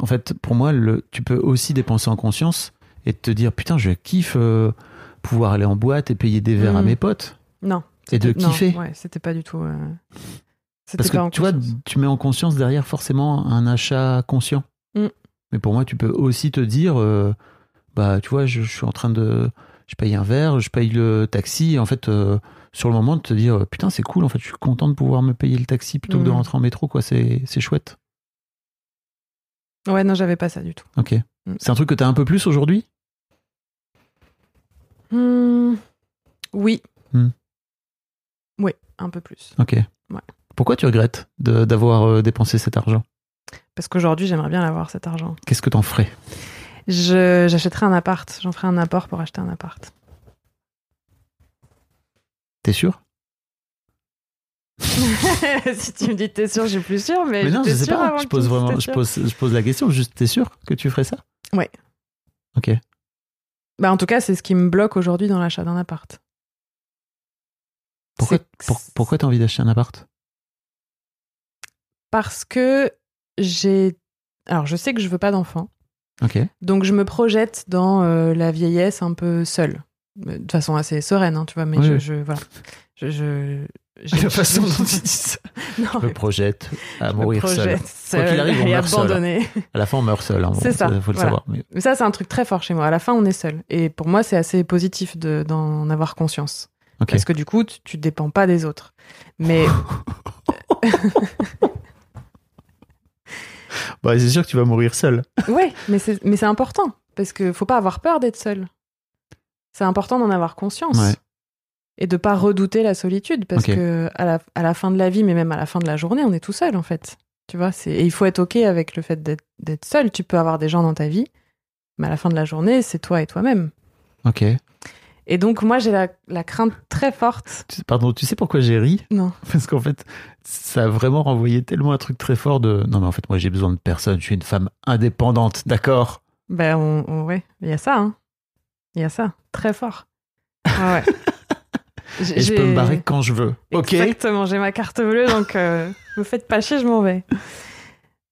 En fait, pour moi, le, tu peux aussi dépenser en conscience et te dire, putain, je kiffe euh, pouvoir aller en boîte et payer des verres à
Mm.
mes potes.
Non.
Et de
Non,
kiffer.
ouais, c'était pas du tout. euh,
Parce que tu vois,
conscience.
tu mets en conscience derrière forcément un achat conscient.
Mm.
Mais pour moi, tu peux aussi te dire, euh, bah, tu vois, je, je suis en train de, je paye un verre, je paye le taxi. En fait, euh, sur le moment, de te dire, euh, putain, c'est cool. En fait, je suis content de pouvoir me payer le taxi plutôt que de
Mm.
rentrer en métro. Quoi, c'est, c'est chouette.
Ouais, non, j'avais pas ça du tout.
Ok.
Mm.
C'est un truc que t'as un peu plus aujourd'hui?
Hmm, Oui.
Hmm.
Oui, un peu plus.
Ok.
Ouais.
Pourquoi tu regrettes d'avoir euh, dépensé cet argent?
Parce qu'aujourd'hui, j'aimerais bien avoir cet argent.
Qu'est-ce que t'en ferais?
J'achèterais un appart. J'en ferais un apport pour acheter un appart.
T'es sûr
si tu me dis t'es sûr, je suis plus sûre, mais,
Mais non, je sais pas. Je pose vraiment, je pose, je pose la question. Juste, t'es sûr que tu ferais ça
Ouais.
Ok.
Bah, en tout cas, c'est ce qui me bloque aujourd'hui dans l'achat d'un appart.
Pourquoi, pour- pourquoi t'as envie d'acheter un appart?
Parce que j'ai. Alors, je sais que je veux pas d'enfant.
Ok.
Donc, je me projette dans euh, la vieillesse un peu seule. De façon assez sereine, hein, tu vois, mais
Oui,
je,
oui.
je- Voilà. Je. je
La façon dont tu dis ça.
Non,
Je me projette à
je me
mourir seul.
projette
Quoi qu'il arrive, on meurt seul.
abandonnée.
À la fin, on meurt seul. hein.
C'est ça,
Faut le
voilà.
savoir. Mais-
Mais ça, c'est un truc très fort chez moi. À la fin, on est seul. Et pour moi, c'est assez positif de- d'en avoir conscience. Parce que du coup, tu, tu dépends pas des autres. Mais
Bah, c'est sûr que tu vas mourir seul.
ouais, mais c'est mais c'est important. Parce que faut pas avoir peur d'être seul. C'est important d'en avoir conscience.
Ouais.
Et de pas redouter la solitude. Parce
Ok.
que à la, à la fin de la vie, mais même à la fin de la journée, on est tout seul, en fait. Tu vois, et il faut être OK avec le fait d'être seul. Tu peux avoir des gens dans ta vie, mais à la fin de la journée, c'est toi et toi-même.
Ok.
Et donc, moi, j'ai la, la crainte très forte.
Pardon, tu sais pourquoi j'ai ri?
Non.
Parce qu'en fait, ça a vraiment renvoyé tellement un truc très fort de non, mais en fait, moi, j'ai besoin de personne. Je suis une femme indépendante, d'accord?
Ben, on, on- ouais, il y a ça, hein. Il y a ça, très fort. Ouais, ouais.
Et je peux me barrer quand je veux.
Exactement, j'ai ma carte bleue, donc euh, me faites pas chier, je m'en vais.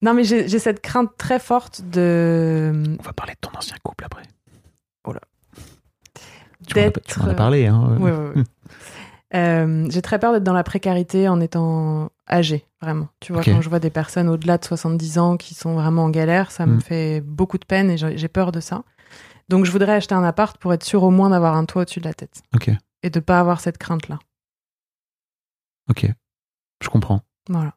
Non, mais j'ai cette crainte très forte de
On va parler de ton ancien couple après.
Oh là.
Tu m'en as, as parlé, hein
ouais, ouais. Euh, j'ai très peur d'être dans la précarité en étant âgée, vraiment. Tu vois, quand je vois des personnes au-delà de 70 ans qui sont vraiment en galère, ça me
Mm.
fait beaucoup de peine et j'ai peur de ça. Donc, je voudrais acheter un appart pour être sûr au moins d'avoir un toit au-dessus de la tête
Ok,
et de pas avoir cette crainte-là.
ok. Je comprends.
Voilà.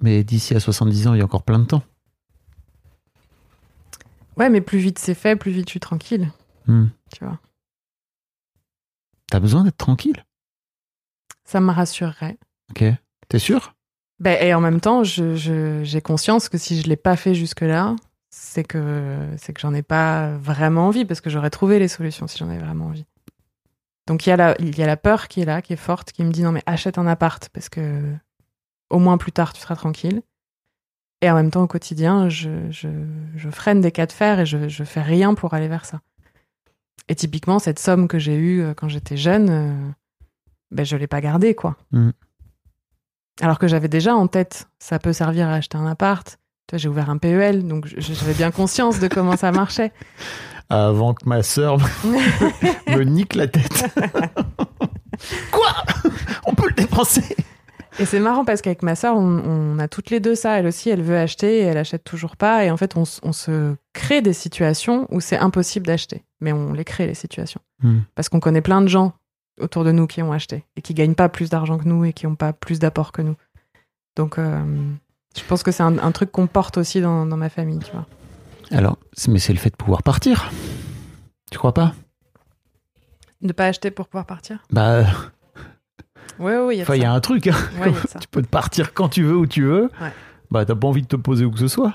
Mais d'ici à 70 ans, il y a encore plein de temps.
Ouais, mais plus vite c'est fait, plus vite je suis tranquille,
Hmm.
tu vois.
T'as besoin d'être tranquille?
Ça me rassurerait.
Ok. T'es sûr?
Ben, et en même temps, je- je- j'ai conscience que si je l'ai pas fait jusque-là, c'est que, c'est que j'en ai pas vraiment envie, parce que j'aurais trouvé les solutions si j'en avais vraiment envie. Donc il y, a la, il y a la peur qui est là, qui est forte, qui me dit non mais achète un appart, parce que au moins plus tard tu seras tranquille. Et en même temps, au quotidien, je, je, je freine des cas de fer et je, je fais rien pour aller vers ça. Et typiquement, cette somme que j'ai eue euh, quand j'étais jeune, euh, ben, je l'ai pas gardée, quoi.
Mm.
Alors que j'avais déjà en tête, ça peut servir à acheter un appart. Tu vois, j'ai ouvert un PEL, donc j'avais bien conscience de comment ça marchait.
Avant que ma sœur me nique la tête. Quoi? On peut le dépenser
Et c'est marrant parce qu'avec ma sœur, on, on a toutes les deux ça. Elle aussi, elle veut acheter et elle achète toujours pas. Et en fait, on, se crée des situations où c'est impossible d'acheter. Mais on les crée, les situations.
Hmm.
Parce qu'on connaît plein de gens autour de nous qui ont acheté et qui gagnent pas plus d'argent que nous et qui ont pas plus d'apport que nous. Donc, euh, je pense que c'est un, un truc qu'on porte aussi dans, dans ma famille, tu vois.
Alors, mais c'est le fait de pouvoir partir. Tu crois pas?
Ne pas acheter pour pouvoir partir?
Bah,
Ouais, ouais, il y a
enfin, il y a un truc. hein.
Ouais, il y a ça.
tu peux te partir quand tu veux, où tu veux.
Ouais.
Bah, t'as pas envie de te poser où que ce soit.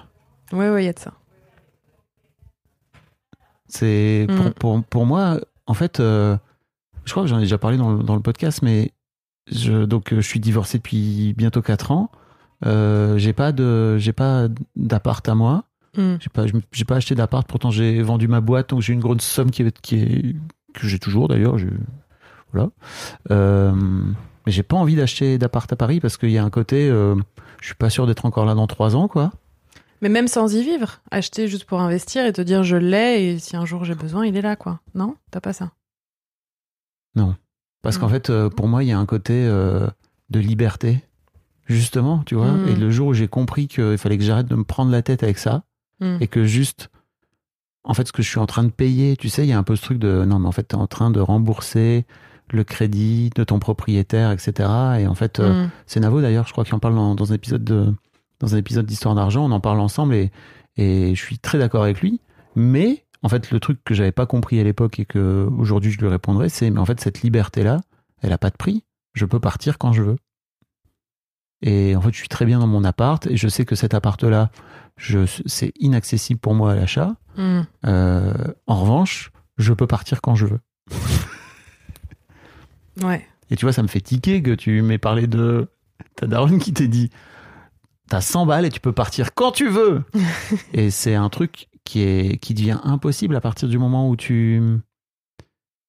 Ouais, ouais, il y a de ça.
C'est pour,
Mm.
pour, pour moi, en fait, euh, je crois que j'en ai déjà parlé dans, le- dans le podcast, mais je, donc euh, je suis divorcé depuis bientôt 4 ans. Euh, j'ai pas de j'ai pas d'appart à moi.
Hmm.
J'ai pas j'ai pas acheté d'appart. Pourtant j'ai vendu ma boîte, donc j'ai une grosse somme qui est, qui est que j'ai toujours d'ailleurs. Voilà. Euh, mais j'ai pas envie d'acheter d'appart à Paris parce qu'il y a un côté, euh, je suis pas sûr d'être encore là dans 3 ans, quoi.
Mais même sans y vivre, acheter juste pour investir et te dire je l'ai et si un jour j'ai besoin, il est là, quoi. Non? T'as pas ça?
Parce qu'en
Mm.
fait, euh, pour moi, il y a un côté de liberté, justement, tu vois.
Mm.
Et le jour où j'ai compris qu'il fallait que j'arrête de me prendre la tête avec ça,
Hmm.
et que juste, en fait, ce que je suis en train de payer, tu sais, il y a un peu ce truc de, non, mais en fait, tu es en train de rembourser le crédit de ton propriétaire, etc. Et en fait, euh,
Hmm.
c'est Navo d'ailleurs, je crois qu'il en parle dans, dans un épisode de, dans un épisode d'Histoire d'argent, on en parle ensemble et, et je suis très d'accord avec lui. Mais en fait, le truc que j'avais pas compris à l'époque et que aujourd'hui je lui répondrai, c'est mais en fait cette liberté là, elle a pas de prix. Je peux partir quand je veux. Et en fait, je suis très bien dans mon appart et je sais que cet appart là, je, c'est inaccessible pour moi à l'achat.
Hmm.
Euh, en revanche, je peux partir quand je veux.
Ouais.
Et tu vois, ça me fait tiquer que tu m'aies parlé de ta daronne qui t'ait dit T'as 100 balles et tu peux partir quand tu veux. et c'est un truc qui est qui devient impossible à partir du moment où tu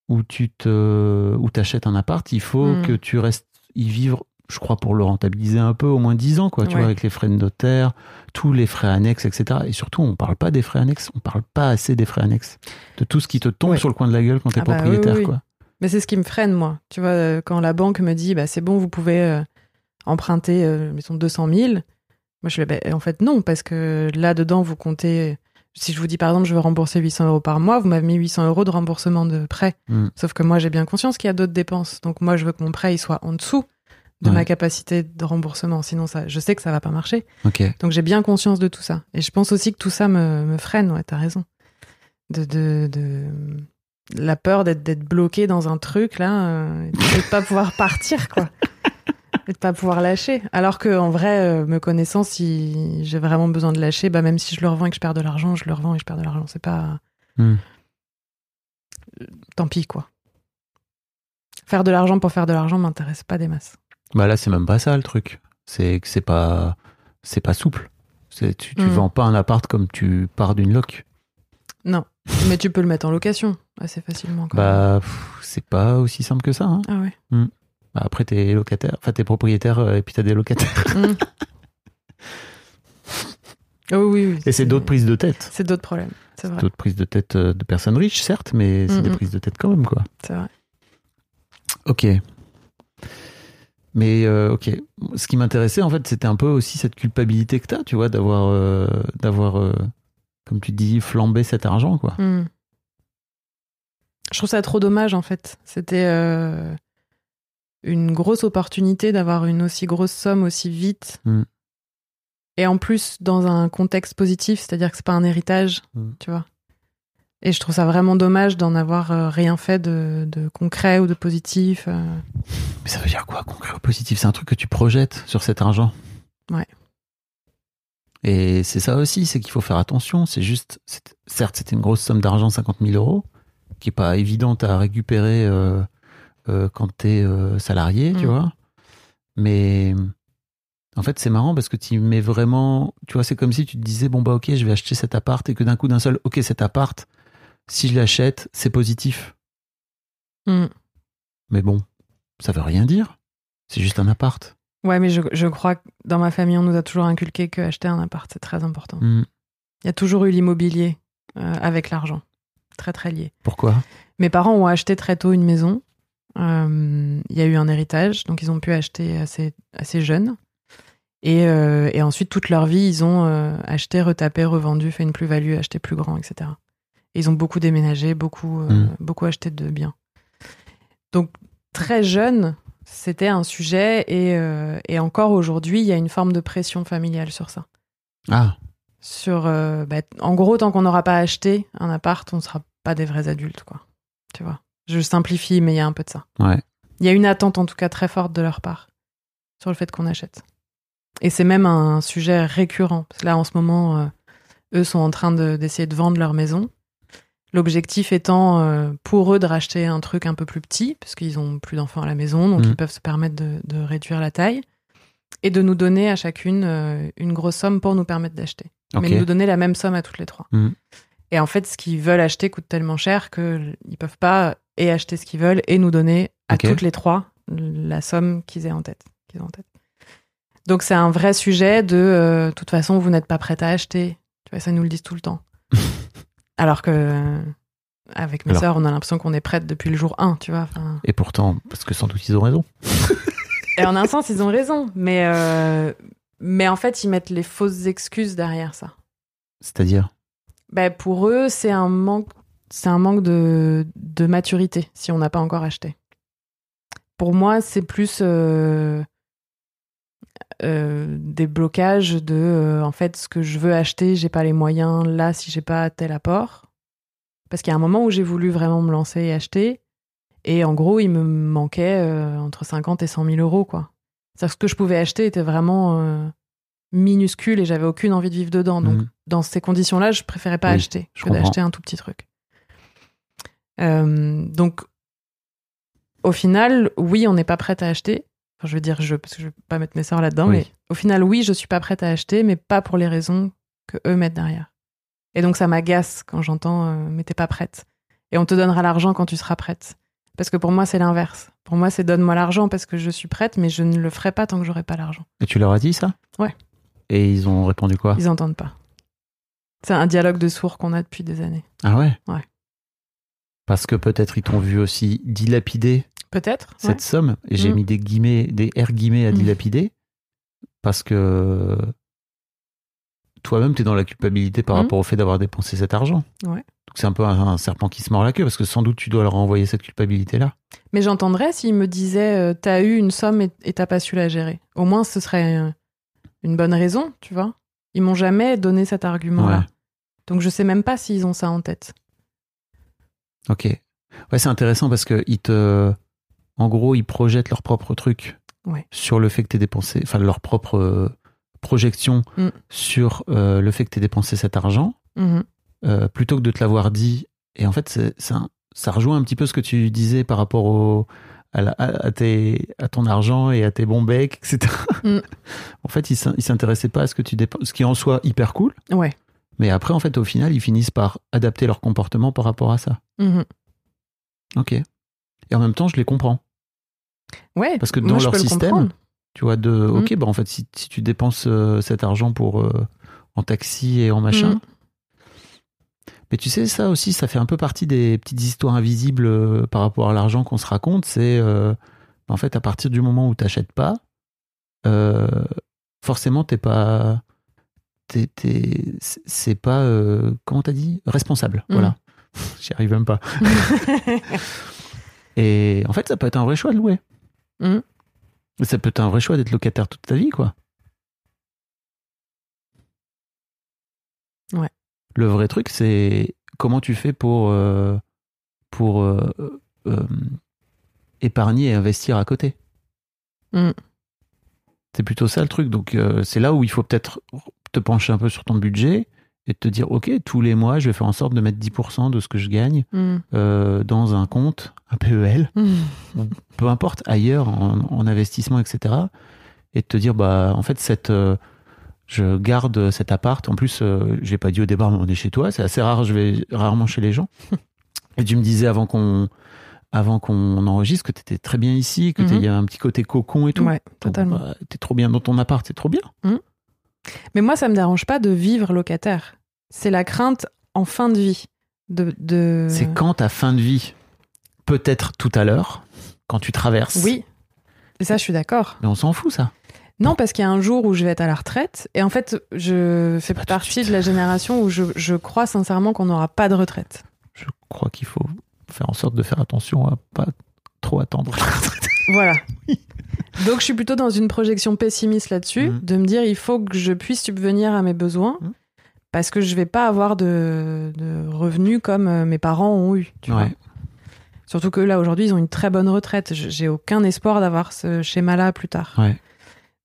où tu te où t'achètes un appart. Il faut
Mm.
que tu restes y vivre. Je crois pour le rentabiliser un peu, au moins 10 ans, quoi. Tu
Ouais.
vois, avec les frais de notaire, tous les frais annexes, etc. Et surtout, on parle pas des frais annexes. On parle pas assez des frais annexes. De tout ce qui te tombe
Ouais.
sur le coin de la gueule quand t'es
Ah bah
propriétaire,
oui, oui.
quoi.
Mais c'est ce qui me freine, moi. Tu vois, euh, quand la banque me dit, bah, c'est bon, vous pouvez euh, emprunter, euh, mettons, 200 000. Moi, je fais, bah, en fait, non, parce que là-dedans, vous comptez. Si je vous dis, par exemple, je veux rembourser 800 euros par mois, vous m'avez mis 800 euros de remboursement de prêt.
Mm.
Sauf que moi, j'ai bien conscience qu'il y a d'autres dépenses. Donc, moi, je veux que mon prêt, il soit en dessous de
Ouais.
ma capacité de remboursement. Sinon, ça, je sais que ça va pas marcher.
Ok.
Donc j'ai bien conscience de tout ça. Et je pense aussi que tout ça me, me freine, ouais, t'as raison. De, de, de- la peur d'être, d'être bloqué dans un truc, là, euh, et de pas pouvoir partir, quoi. Et de pas pouvoir lâcher. Alors que en vrai, euh, me connaissant, si j'ai vraiment besoin de lâcher, bah même si je le revends et que je perds de l'argent, je le revends et je perds de l'argent. C'est pas.
Hmm.
Euh, Tant pis, quoi. Faire de l'argent pour faire de l'argent m'intéresse pas des masses.
Bah là, c'est même pas ça le truc. C'est que c'est pas, c'est pas souple. C'est tu, tu
Mm.
vends pas un appart comme tu pars d'une loc.
Non. Mais tu peux le mettre en location assez facilement. Quand.
Bah, pff, c'est pas aussi simple que ça. hein.
Ah ouais.
Bah, après, t'es locataire, enfin t'es propriétaire euh, et puis t'as des locataires.
Mm. Oh oui, oui.
Et c'est d'autres prises de tête.
C'est d'autres problèmes. C'est vrai.
D'autres prises de tête euh, de personnes riches, certes, mais c'est des prises de tête quand même, quoi.
C'est vrai.
Ok. Mais euh, ok, ce qui m'intéressait en fait, c'était un peu aussi cette culpabilité que t'as, tu vois, d'avoir, euh, d'avoir, euh, comme tu dis, flambé cet argent, quoi.
Mm. Je trouve ça trop dommage en fait. C'était une grosse opportunité d'avoir une aussi grosse somme aussi vite.
Mm.
Et en plus dans un contexte positif, c'est-à-dire que c'est pas un héritage,
Mm.
tu vois. Et je trouve ça vraiment dommage d'en avoir euh, rien fait de, de concret ou de positif. euh.
Mais ça veut dire quoi, concret ou positif? C'est un truc que tu projettes sur cet argent?
Ouais.
Et c'est ça aussi, c'est qu'il faut faire attention. C'est juste, certes, c'était une grosse somme d'argent, 50 000 euros, qui est pas évidente à récupérer euh, euh, quand t'es euh, salarié, tu
Mm.
vois. Mais en fait, c'est marrant parce que tu mets vraiment, tu vois, c'est comme si tu te disais, bon bah ok, je vais acheter cet appart et que d'un coup d'un seul, ok, cet appart, si je l'achète, c'est positif.
Mm.
Mais bon, ça veut rien dire. C'est juste un appart.
Ouais, mais je, je crois que dans ma famille, on nous a toujours inculqué que acheter un appart, c'est très important.
Hmm.
Il y a toujours eu l'immobilier euh, avec l'argent. Très, très lié.
Pourquoi?
Mes parents ont acheté très tôt une maison. Euh, Il y a eu un héritage, donc ils ont pu acheter assez, assez jeunes. Et, euh, et ensuite, toute leur vie, ils ont acheté, retapé, revendu, fait une plus-value, acheté plus grand, etc. Ils ont beaucoup déménagé, beaucoup, euh,
Mm.
beaucoup acheté de biens. Donc, très jeune, c'était un sujet. Et, euh, et encore aujourd'hui, il y a une forme de pression familiale sur ça.
Ah,
Sur, euh, bah, en gros, tant qu'on n'aura pas acheté un appart, on ne sera pas des vrais adultes, quoi. Tu vois. Je simplifie, mais il y a un peu de ça.
ouais.
Il y a une attente, en tout cas, très forte de leur part sur le fait qu'on achète. Et c'est même un sujet récurrent. Parce que là, en ce moment, euh, eux sont en train de- d'essayer de, vendre leur maison. L'objectif étant euh, pour eux de racheter un truc un peu plus petit, parce qu'ils ont plus d'enfants à la maison, donc
Mhm.
ils peuvent se permettre de, de réduire la taille, et de nous donner à chacune euh, une grosse somme pour nous permettre d'acheter.
Ok.
Mais de nous donner la même somme à toutes les trois.
Mhm.
Et en fait, ce qu'ils veulent acheter coûte tellement cher qu'ils peuvent pas et acheter ce qu'ils veulent et nous donner à toutes les trois la somme qu'ils aient en tête. qu'ils ont en tête. Donc c'est un vrai sujet de euh, de toute façon vous n'êtes pas prête à acheter. Tu vois, ça nous le disent tout le temps. Alors que euh, avec mes sœurs, on a l'impression qu'on est prête depuis le jour 1, tu vois.
Et pourtant, parce que sans doute ils ont raison.
Et en un sens, ils ont raison, mais euh, mais en fait, ils mettent les fausses excuses derrière ça.
C'est-à-dire?
Ben, pour eux, c'est un manque, c'est un manque de, de maturité si on n'a pas encore acheté. Pour moi, c'est plus euh, euh, des blocages de, euh, en fait, ce que je veux acheter, j'ai pas les moyens là si j'ai pas tel apport. Parce qu'il y a un moment où j'ai voulu vraiment me lancer et acheter, et en gros, il me manquait euh, entre 50 et 100 000 euros, quoi. C'est-à-dire que ce que je pouvais acheter était vraiment minuscule et j'avais aucune envie de vivre dedans. Donc,
Mhm.
dans ces conditions-là, je préférais pas
Oui,
acheter
je
que d'acheter un tout petit truc. Donc, au final, oui, on n'est pas prête à acheter. Enfin, je veux dire je, parce que je veux pas mettre mes sœurs là-dedans,
Oui.
mais au final, oui, je suis pas prête à acheter, mais pas pour les raisons que eux mettent derrière. Et donc ça m'agace quand j'entends euh, mais t'es pas prête. Et on te donnera l'argent quand tu seras prête. Parce que pour moi c'est l'inverse. Pour moi c'est donne-moi l'argent parce que je suis prête, mais je ne le ferai pas tant que j'aurai pas l'argent.
Et tu leur as dit ça?
Ouais.
Et ils ont répondu quoi?
Ils entendent pas. C'est un dialogue de sourds qu'on a depuis des années.
Ah ouais?
Ouais.
Parce que peut-être ils t'ont vu aussi dilapider
Peut-être.
cette somme. Et j'ai
Mm.
mis des guillemets, des R guillemets à
Mm.
dilapider. Parce que toi-même, tu es dans la culpabilité par
Mm.
rapport au fait d'avoir dépensé cet argent.
Ouais.
Donc c'est un peu un, un serpent qui se mord la queue parce que sans doute tu dois leur envoyer cette culpabilité-là.
Mais j'entendrais s'ils me disaient euh, t'as eu une somme et et t'as pas su la gérer. Au moins ce serait euh, une bonne raison, tu vois. Ils m'ont jamais donné cet argument-là.
Ouais.
Donc je sais même pas s'ils ont ça en tête.
Ok. Ouais, c'est intéressant parce que ils te, en gros, ils projettent leur propre truc
Ouais.
sur le fait que tu dépensé, enfin leur propre euh, projection
Mm.
sur euh, le fait que tu dépensé cet argent,
Mhm.
euh, plutôt que de te l'avoir dit. Et en fait, un- ça rejoint un petit peu ce que tu disais par rapport au, à, la- à- à tes, à ton argent et à tes bons becs, etc.
Mm.
en fait, ils ils s'intéressaient pas à ce que tu dépenses, ce qui est en soi hyper cool.
Ouais.
Mais après, en fait, au final, ils finissent par adapter leur comportement par rapport à ça.
Mhm.
Ok. Et en même temps, je les comprends.
Ouais.
Parce que dans leur
le
système. Tu vois, de,
Mm.
ok, bah en fait, si, si tu dépenses euh, cet argent pour, euh, en taxi et en machin.
Mm.
Mais tu sais, ça aussi, ça fait un peu partie des petites histoires invisibles euh, par rapport à l'argent qu'on se raconte. C'est, en fait, à partir du moment où tu n'achètes pas, forcément, t'es pas. t'es- c'est- pas. comment t'as dit? Responsable.
Mm.
Voilà. J'y arrive même pas. Et en fait, ça peut être un vrai choix de louer.
Mm.
Ça peut être un vrai choix d'être locataire toute ta vie, quoi.
Ouais.
Le vrai truc, c'est comment tu fais pour, euh, pour euh, euh, épargner et investir à côté.
Mm.
C'est plutôt ça le truc. Donc, c'est là où il faut peut-être te pencher un peu sur ton budget et te dire, OK, tous les mois, je vais faire en sorte de mettre 10% de ce que je gagne
Mm.
euh, dans un compte, un PEL,
Mm.
peu importe, ailleurs, en, en investissement, etc. Et de te dire, bah, en fait, cette, euh, je garde cet appart. En plus, euh, j'ai pas dit au départ, mais on est chez toi. C'est assez rare, je vais rarement chez les gens. Et tu me disais avant qu'on avant qu'on enregistre que tu étais très bien ici, que
Mhm.
il y a un petit côté cocon et tout.
Ouais, totalement.
bah, t'es trop bien dans ton appart, c'est trop bien.
Mais moi, ça me dérange pas de vivre locataire. C'est la crainte en fin de vie. De, de...
C'est quand ta fin de vie, peut-être tout à l'heure, quand tu traverses.
Oui. Et ça, je suis d'accord.
Mais on s'en fout, ça.
Non, parce qu'il y a un jour où je vais être à la retraite. Et en fait, je fais
pas tout de
partie de la génération où je, je crois sincèrement qu'on n'aura pas de retraite.
Je crois qu'il faut faire en sorte de faire attention à pas trop attendre.
Voilà. Donc, je suis plutôt dans une projection pessimiste là-dessus,
Mhm.
de me dire il faut que je puisse subvenir à mes besoins.
Mhm.
Parce que je vais pas avoir de, de revenus comme euh, mes parents ont eu. Tu vois.
Ouais.
Surtout que là, aujourd'hui, ils ont une très bonne retraite. Je- J'ai aucun espoir d'avoir ce schéma-là plus tard.
Ouais.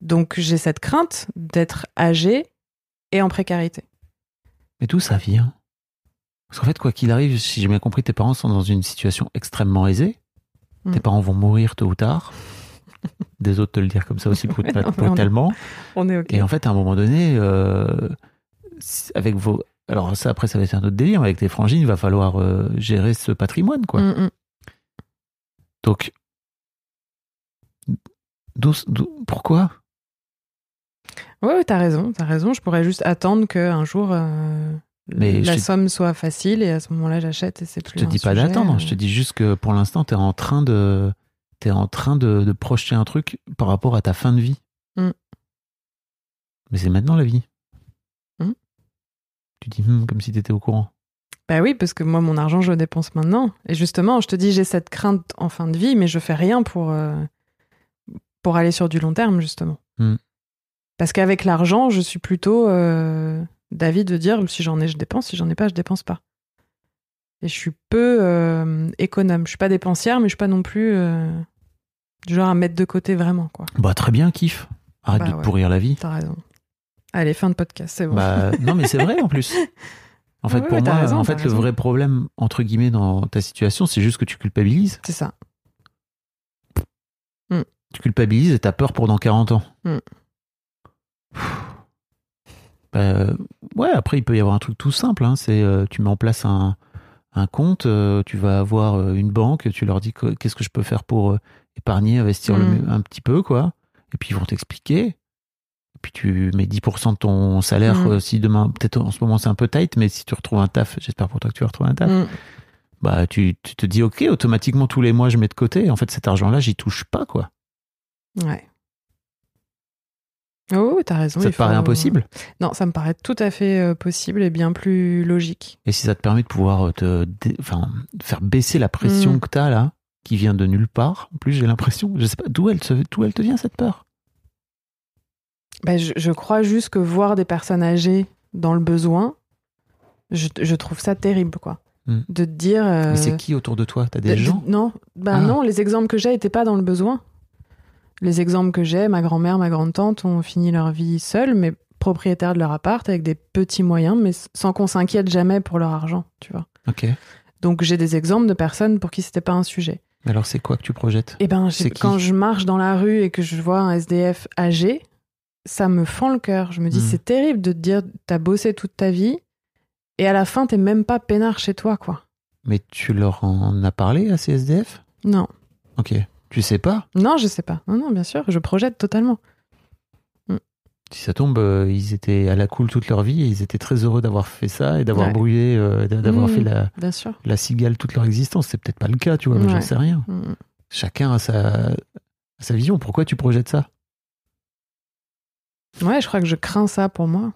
Donc, j'ai cette crainte d'être âgé et en précarité.
Mais d'où ça vient? Parce qu'en fait, quoi qu'il arrive, si j'ai bien compris, tes parents sont dans une situation extrêmement aisée.
Mm.
Tes parents vont mourir tôt ou tard. Des autres te le dire comme ça aussi
on est-
brutalement.
On est OK.
Et en fait, à un moment donné, euh, avec vos. Alors, ça, après, ça va être un autre délire. mais Avec tes frangines, il va falloir euh, gérer ce patrimoine, quoi.
Mm, mm.
Donc. pourquoi?
Ouais, ouais, t'as raison, t'as raison. Je pourrais juste attendre qu'un jour euh,
Mais
la
je te-
somme soit facile et à ce moment-là j'achète et c'est
Je
plus.
te
un
dis pas d'attendre.
euh.
Je te dis juste que pour l'instant, tu es en train de. T'es en train de, de projeter un truc par rapport à ta fin de vie.
Mm.
Mais c'est maintenant la vie.
Mm.
Tu dis hmm, comme si tu étais au courant.
Bah oui, parce que moi mon argent je le dépense maintenant. Et justement, je te dis j'ai cette crainte en fin de vie, mais je fais rien pour euh, pour aller sur du long terme justement.
Mm.
Parce qu'avec l'argent, je suis plutôt euh, d'avis de dire si j'en ai, je dépense, si j'en ai pas, je dépense pas. Et je suis peu euh, économe. Je suis pas dépensière, mais je suis pas non plus euh, du genre à mettre de côté vraiment quoi.
Bah très bien, kiff. Arrête
Bah
de te
ouais.
pourrir la vie.
T'as raison. Allez, fin de podcast, c'est bon.
Bah non, mais c'est vrai en plus. En fait,
Ouais,
pour
ouais,
moi,
raison,
en fait, le vrai problème entre guillemets dans ta situation, c'est juste que tu culpabilises.
c'est ça.
Tu culpabilises et t'as peur pour dans 40 ans.
Mm.
Bah ouais, après, il peut y avoir un truc tout simple. Hein, c'est euh, tu mets en place un, un compte, euh, tu vas avoir euh, une banque, tu leur dis que- qu'est-ce que je peux faire pour euh, épargner, investir le-
Mm.
un petit peu, quoi. Et puis ils vont t'expliquer. Et puis tu mets 10% de ton salaire,
Mm.
si demain, peut-être en ce moment c'est un peu tight, mais si tu retrouves un taf, j'espère pour toi que tu vas retrouver un taf,
Mm.
bah tu, tu te dis, ok, automatiquement tous les mois je mets de côté. En fait, cet argent-là, j'y touche pas, quoi.
Ouais. Oh, t'as raison.
ça te paraît impossible?
Non, ça me paraît tout à fait euh, possible et bien plus logique.
Et si ça te permet de pouvoir euh, te dé- enfin, faire baisser la pression
Mm.
que tu as là, qui vient de nulle part, en plus j'ai l'impression, je sais pas d'où elle, se- d'où elle te vient cette peur?
Bah, je, je crois juste que voir des personnes âgées dans le besoin, je, je trouve ça terrible, quoi.
Mm.
De te dire. euh,
Mais c'est qui autour de toi? T'as
de-
des
de-
gens?
Non,
Ah.
non, les exemples que j'ai n'étaient pas dans le besoin. Les exemples que j'ai, ma grand-mère, ma grande-tante ont fini leur vie seules, mais propriétaires de leur appart, avec des petits moyens, mais sans qu'on s'inquiète jamais pour leur argent, tu vois.
Ok.
Donc j'ai des exemples de personnes pour qui c'était pas un sujet.
Mais alors c'est quoi que tu projettes?
Et ben, quand je marche dans la rue et que je vois un SDF âgé, ça me fend le cœur. Je me dis,
Mm.
c'est terrible de te dire, t'as bossé toute ta vie et à la fin, t'es même pas peinard chez toi, quoi.
Mais tu leur en as parlé à ces SDF
Non,
Ok. Tu sais pas
non, je sais pas. Non, non, bien sûr, je projette totalement.
Si ça tombe, euh, ils étaient à la cool toute leur vie et ils étaient très heureux d'avoir fait ça et d'avoir
Ouais.
brûlé, euh, d'avoir
Mm.
fait la,
Bien sûr.
la cigale toute leur existence. C'est peut-être pas le cas, tu vois, mais j'en
Ouais.
sais rien.
Mm.
Chacun a sa, a sa vision. Pourquoi tu projettes ça?
Ouais, je crois que je crains ça pour moi.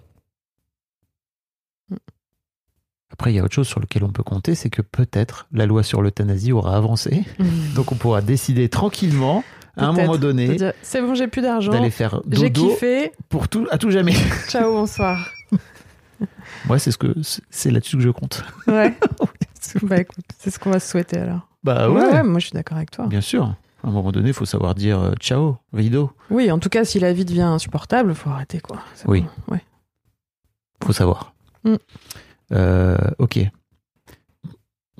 Après, il y a autre chose sur lequel on peut compter, c'est que peut-être la loi sur l'euthanasie aura avancé. Donc on pourra décider tranquillement, à un moment donné,
C'est bon, j'ai plus d'argent.
d'aller faire
J'ai
dodo
kiffé.
pour tout, à tout jamais.
Ciao, bonsoir.
Moi, c'est ce que c'est- là-dessus que je compte.
Ouais. bah écoute, c'est ce qu'on va se souhaiter alors.
Bah
ouais,
ouais,
ouais, moi je suis d'accord avec toi.
bien sûr. À un moment donné, il faut savoir dire euh, ciao, rideau.
Oui, en tout cas, si la vie devient insupportable, faut arrêter quoi.
Oui.
bon. Ouais.
Faut savoir.
Mm.
Euh, ok.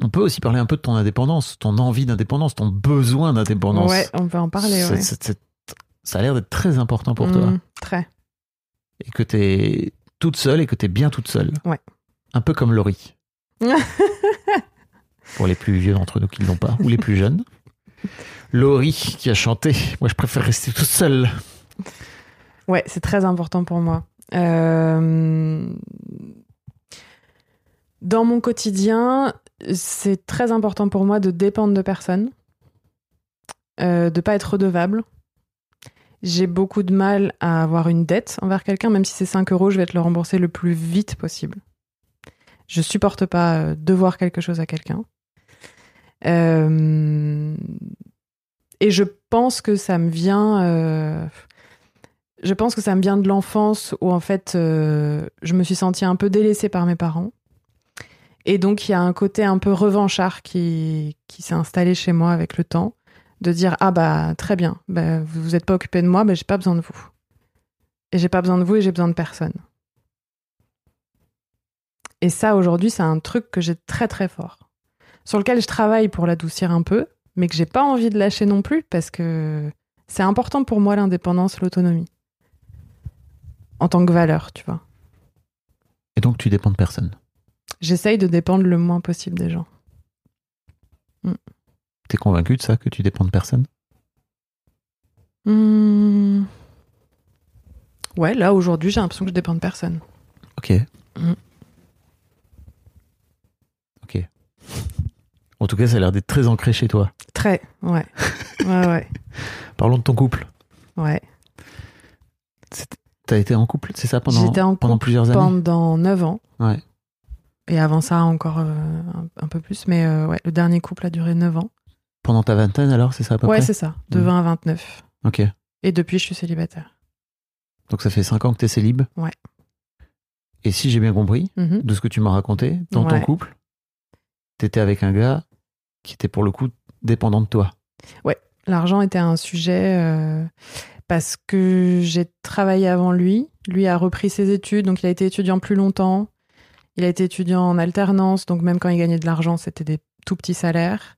On peut aussi parler un peu de ton indépendance, ton envie d'indépendance, ton besoin d'indépendance.
Ouais, on peut en parler.
Ça-
ouais.
ça- a l'air d'être très important pour toi.
Mm, Très.
Et que t'es toute seule et que t'es bien toute seule.
Ouais.
Un peu comme Laurie. pour les plus vieux d'entre nous qui ne l'ont pas, ou les plus jeunes. Laurie qui a chanté. Moi, je préfère rester toute seule.
Ouais, c'est très important pour moi. Euh, Dans mon quotidien, c'est très important pour moi de dépendre de personne, euh, de pas être redevable. J'ai beaucoup de mal à avoir une dette envers quelqu'un, même si c'est 5 euros, je vais te le rembourser le plus vite possible. Je supporte pas euh, devoir quelque chose à quelqu'un. Euh, Et je pense que ça me vient. euh, Je pense que ça me vient de l'enfance où en fait je me suis sentie un peu délaissée par mes parents. Et donc il y a un côté un peu revanchard qui, s'est installé chez moi avec le temps, de dire ah bah très bien, bah, vous vous êtes pas occupé de moi, bah, j'ai pas besoin de vous. Et j'ai pas besoin de vous et j'ai besoin de personne. Et ça aujourd'hui c'est un truc que j'ai très très fort, sur lequel je travaille pour l'adoucir un peu, mais que j'ai pas envie de lâcher non plus parce que c'est important pour moi l'indépendance, l'autonomie. En tant que valeur, tu vois.
Et donc, tu dépends de personne.
J'essaye de dépendre le moins possible des gens.
T'es convaincu de ça, que tu dépends de personne?
Hmm. Ouais, là aujourd'hui, j'ai l'impression que je dépends de personne.
Ok.
Mm.
Ok. En tout cas, ça a l'air d'être très ancré chez toi.
Très, ouais. Ouais, ouais.
Parlons de ton couple.
Ouais.
T'as été en couple, c'est ça, pendant,
J'étais en
pendant
couple
plusieurs années?
Pendant 9 ans.
Ouais.
Et avant ça, encore euh, un, un peu plus. Mais euh, ouais, le dernier couple a duré 9 ans.
Pendant ta vingtaine, alors, c'est ça à peu
Ouais,
près?
c'est ça. De
Mm.
20 à 29.
Ok.
Et depuis, je suis célibataire.
Donc, ça fait 5 ans que t'es célib?
Ouais.
Et si j'ai bien compris,
Mhm.
de ce que tu m'as raconté, dans ton
Ouais.
couple, t'étais avec un gars qui était pour le coup dépendant de toi.
L'argent était un sujet euh, parce que j'ai travaillé avant lui. Lui a repris ses études, donc il a été étudiant plus longtemps. Il a été étudiant en alternance, donc même quand il gagnait de l'argent, c'était des tout petits salaires.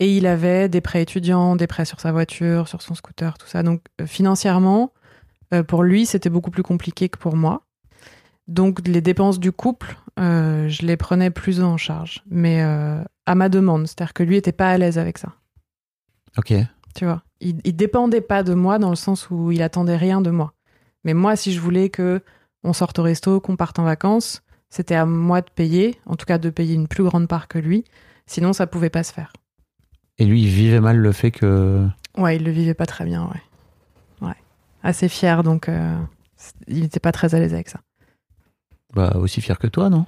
Et il avait des prêts étudiants, des prêts sur sa voiture, sur son scooter, tout ça. Donc euh, financièrement, euh, pour lui, c'était beaucoup plus compliqué que pour moi. Donc les dépenses du couple, euh, je les prenais plus en charge, mais euh, à ma demande. C'est-à-dire que lui était pas à l'aise avec ça.
Ok.
Tu vois, il, il dépendait pas de moi dans le sens où il attendait rien de moi. Mais moi, si je voulais que on sorte au resto, qu'on parte en vacances, c'était à moi de payer, en tout cas de payer une plus grande part que lui. Sinon, ça pouvait pas se faire.
Et lui, il vivait mal le fait que.
Ouais, il le vivait pas très bien, ouais. Ouais. Assez fier, donc euh, il n'était pas très à l'aise avec ça.
Bah, aussi fier que toi, non?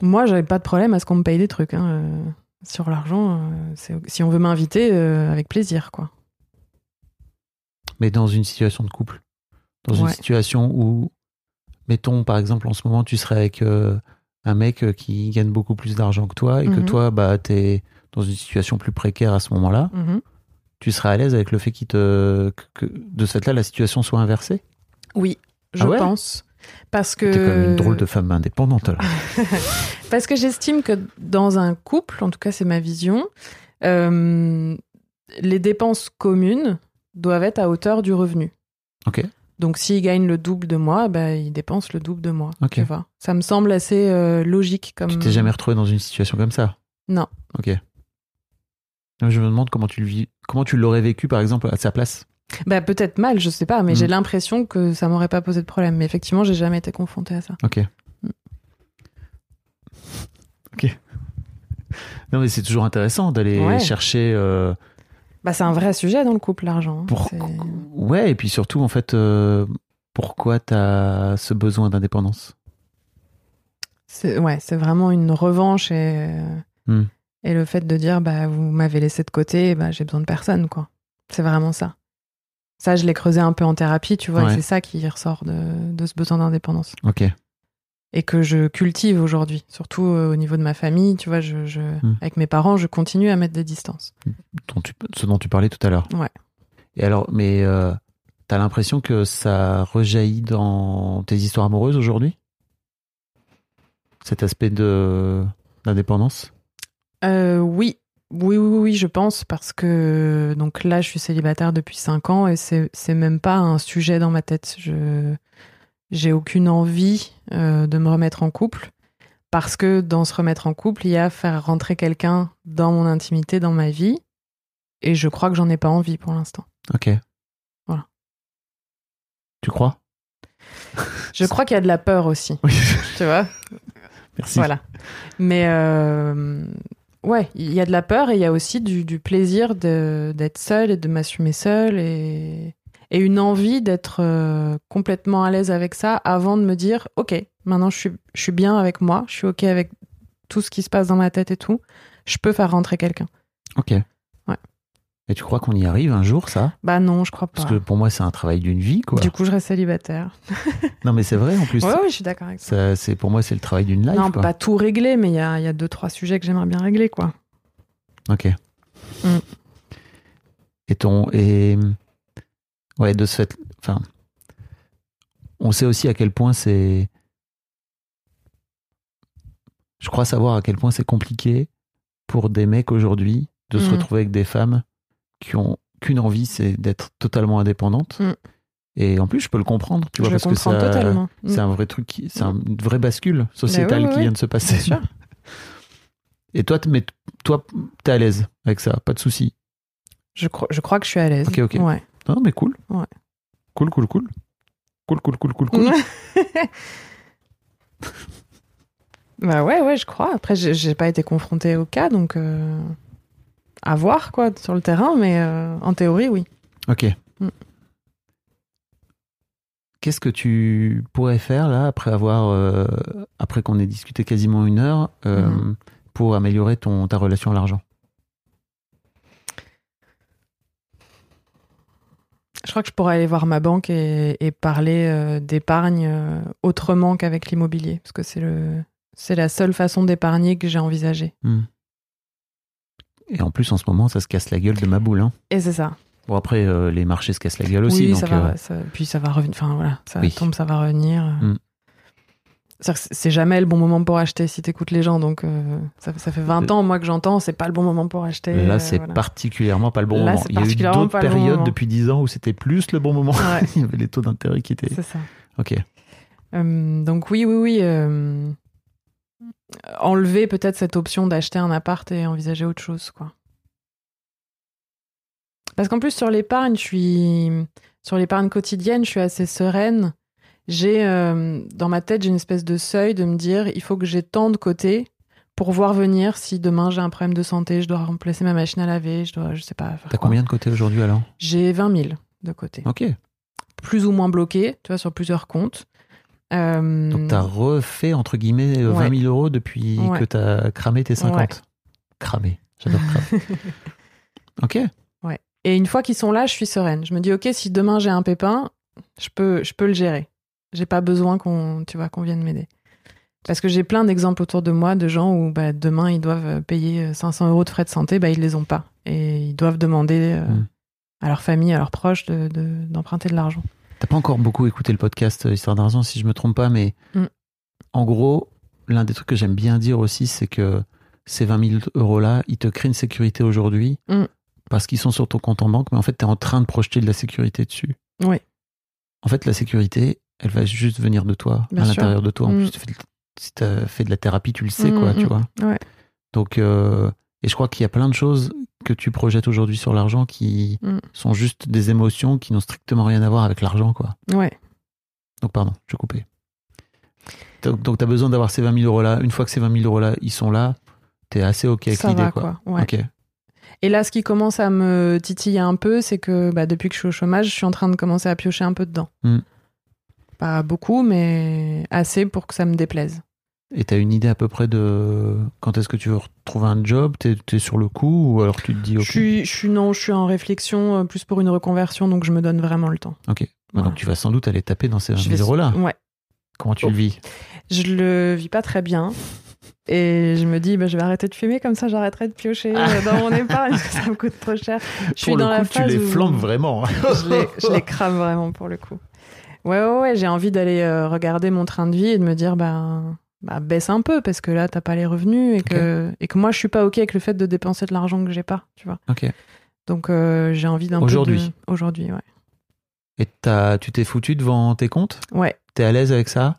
Moi, j'avais pas de problème à ce qu'on me paye des trucs. hein, euh, sur l'argent, euh, si on veut m'inviter, avec plaisir, quoi.
Mais dans une situation de couple? Dans une situation où, mettons, par exemple, en ce moment, tu serais avec euh, un mec euh, qui gagne beaucoup plus d'argent que toi et que
Mhm.
toi, bah, t'es dans une situation plus précaire à ce moment-là.
Mhm.
Tu serais à l'aise avec le fait qu'il te, que, que de cette là, la situation soit inversée?
Oui, je
Ah ouais?
pense. Parce que.
T'es quand même une drôle de femme indépendante, là.
Parce que j'estime que dans un couple, en tout cas c'est ma vision, euh, les dépenses communes doivent être à hauteur du revenu.
Ok.
Donc s'il gagne le double de moi, bah, il dépense le double de moi.
Ok.
Tu vois Ça me semble assez euh, logique comme.
Tu t'es jamais retrouvé dans une situation comme ça?
Non.
Ok. Je me demande comment tu le vis, comment tu l'aurais vécu, par exemple, à sa place?
Bah peut-être mal, je sais pas, mais
Mm.
j'ai l'impression que ça m'aurait pas posé de problème. Mais effectivement, j'ai jamais été confrontée à ça.
Ok.
Mm.
Ok. Non, mais c'est toujours intéressant d'aller
Ouais.
chercher. euh,
Bah c'est un vrai sujet dans le couple l'argent. hein.
pour...
C'est-
Ouais, et puis surtout, en fait, euh, pourquoi t'as ce besoin d'indépendance?
C'est ouais, c'est vraiment une revanche et
Hmm.
et le fait de dire bah vous m'avez laissé de côté, bah j'ai besoin de personne quoi. C'est vraiment ça. Ça je l'ai creusé un peu en thérapie, tu vois, et c'est ça qui ressort de, de ce besoin d'indépendance
Ok.
Et que je cultive aujourd'hui, surtout euh, au niveau de ma famille, tu vois, je, je
Hmm.
avec mes parents, je continue à mettre des distances.
Dont tu- ce dont tu parlais tout à l'heure.
Ouais.
Et alors, mais euh, t'as l'impression que ça rejaillit dans tes histoires amoureuses aujourd'hui? Cet aspect de d'indépendance?
Euh, oui. Oui, oui, oui, je pense, parce que donc là, je suis célibataire depuis 5 ans et c'est même pas un sujet dans ma tête. Je j'ai aucune envie euh, de me remettre en couple parce que dans se remettre en couple, il y a faire rentrer quelqu'un dans mon intimité, dans ma vie, et je crois que j'en ai pas envie pour l'instant.
Ok.
Voilà.
Tu crois?
Je crois qu'il y a de la peur aussi,
Oui.
tu vois?
Merci.
Voilà. Mais euh, ouais, il y a de la peur et il y a aussi du, du plaisir d'être seule et de m'assumer seule et, et une envie d'être euh, complètement à l'aise avec ça avant de me dire ok, maintenant je suis, je suis bien avec moi, je suis ok avec tout ce qui se passe dans ma tête et tout, je peux faire rentrer quelqu'un.
Ok.
Ouais.
Et tu crois qu'on y arrive un jour, ça?
Bah non, je crois pas.
Parce que pour moi, c'est un travail d'une vie, quoi.
Du coup, je reste célibataire.
Non, mais c'est vrai, en plus.
Ouais, ouais, je suis d'accord avec ça.
C'est pour moi, c'est le travail d'une life.
non,
quoi.
pas tout régler, mais il y a, il y a deux, trois sujets que j'aimerais bien régler, quoi.
Ok.
Mm.
Et ton et ouais de ce fait, enfin, on sait aussi à quel point c'est. Je crois savoir à quel point c'est compliqué pour des mecs aujourd'hui de se
Mm.
retrouver avec des femmes qui ont qu'une envie, c'est d'être totalement indépendantes.
Mm.
Et en plus, je peux le comprendre, tu vois,
je
parce que c'est un vrai truc, qui- c'est un- une vraie bascule sociétale
Bah oui, oui,
qui
oui.
vient de se passer.
Bien sûr.
Et toi, mais toi, t'es à l'aise avec ça, pas de souci.
Je, crois, je crois que je suis à l'aise.
Ok, ok.
Ouais.
Non, mais cool.
Ouais.
Cool, cool, cool. Cool, cool, cool, cool, cool.
bah ouais, ouais, je crois. Après, j'ai pas été confrontée au cas, donc euh, à voir quoi sur le terrain, mais euh, en théorie, oui.
Ok.
Mm.
Qu'est-ce que tu pourrais faire là après avoir euh, après qu'on ait discuté quasiment une heure
Mhm.
pour améliorer ton ta relation à l'argent?
Je crois que je pourrais aller voir ma banque et, et parler euh, d'épargne euh, autrement qu'avec l'immobilier, parce que c'est le c'est la seule façon d'épargner que j'ai envisagée.
Hmm. Et en plus en ce moment ça se casse la gueule de ma boule. Hein.
Et c'est ça.
Bon après euh, les marchés se cassent la gueule aussi.
oui,
donc,
ça va. ça- puis ça va revenir. Enfin voilà, ça
Oui.
tombe, ça va revenir.
Mm.
C'est jamais le bon moment pour acheter si t'écoutes les gens. Donc euh, ça, ça fait 20 ans moi que j'entends, c'est pas le bon moment pour acheter.
Là
euh,
c'est
voilà.
particulièrement pas le bon
Là,
moment. Il y a eu d'autres
bon
périodes depuis 10 ans où c'était plus le bon moment.
Ouais.
Il y avait les taux d'intérêt qui étaient.
C'est ça.
Ok.
Euh, donc oui, oui, oui. euh, enlever peut-être cette option d'acheter un appart et envisager autre chose, quoi. Parce qu'en plus sur l'épargne, je suis sur l'épargne quotidienne, je suis assez sereine. J'ai euh, dans ma tête, j'ai une espèce de seuil de me dire, il faut que j'ai tant de côté pour voir venir si demain j'ai un problème de santé, je dois remplacer ma machine à laver, je dois, je sais pas.
T'as combien de côté aujourd'hui alors
J'ai 20 000 de côté,
Ok.
plus ou moins bloqué, tu vois, sur plusieurs comptes. Euh,
Donc t'as refait entre guillemets euh, 20
Ouais.
000 euros depuis
Ouais.
que t'as cramé tes 50.
Ouais.
Cramé. J'adore cramer. ok.
Et une fois qu'ils sont là, je suis sereine. Je me dis, ok, si demain j'ai un pépin, je peux, je peux le gérer. J'ai pas besoin qu'on, tu vois, qu'on vienne m'aider. Parce que j'ai plein d'exemples autour de moi de gens où bah, demain ils doivent payer 500 euros de frais de santé, bah, ils les ont pas. Et ils doivent demander euh,
Mm.
à leur famille, à leurs proches de- de- d'emprunter de, l'argent.
T'as pas encore beaucoup écouté le podcast euh, Histoire d'argent, si je me trompe pas, mais
Mm.
en gros, l'un des trucs que j'aime bien dire aussi, c'est que ces 20 000 euros-là, ils te créent une sécurité aujourd'hui
Mm.
parce qu'ils sont sur ton compte en banque, mais en fait, tu es en train de projeter de la sécurité dessus.
Oui.
En fait, la sécurité, elle va juste venir de toi,
Bien
à l'intérieur de toi. En
Mm.
plus, tu si tu as fait de la thérapie, tu le sais,
Mm,
quoi, tu
mm,
vois.
ouais.
Donc, euh, et je crois qu'il y a plein de choses que tu projettes aujourd'hui sur l'argent qui sont juste des émotions qui n'ont strictement rien à voir avec l'argent, quoi.
Ouais.
Donc, pardon, je coupais. Donc, tu as besoin d'avoir ces 20 000 euros-là. Une fois que ces 20 000 euros-là, ils sont là, tu es assez OK avec
Ça
l'idée,
va,
quoi.
quoi. Ouais.
Ok.
Et là, ce qui commence à me titiller un peu, c'est que bah, depuis que je suis au chômage, je suis en train de commencer à piocher un peu dedans. Pas beaucoup, mais assez pour que ça me déplaise.
Et tu as une idée à peu près de quand est-ce que tu veux retrouver un job? Tu es, sur le coup ou alors tu te dis OK
Je suis, je suis non, je suis en réflexion euh, plus pour une reconversion, donc je me donne vraiment le temps.
Ok. Bah,
Voilà.
Donc, tu vas sans doute aller taper dans ces 20
Je
000
vais-
euros-là.
Ouais.
Comment tu
Oh.
le vis?
Je le vis pas très bien. Et je me dis, bah, je vais arrêter de fumer, comme ça j'arrêterai de piocher euh, dans mon épargne, parce que ça me coûte trop cher. Je suis
Pour
dans
le
la
coup, tu les
où-
flambes vraiment.
je les, je les crame vraiment pour le coup. Ouais, ouais, ouais, j'ai envie d'aller euh, regarder mon train de vie et de me dire, bah, bah baisse un peu parce que là, t'as pas les revenus et que, et que moi, je suis pas OK avec le fait de dépenser de l'argent que j'ai pas, tu vois.
ok.
Donc, euh, j'ai envie d'un peu.
Aujourd'hui.
de- Aujourd'hui, ouais.
Et t'as- tu t'es foutu devant tes comptes?
Ouais,
T'es à l'aise avec ça?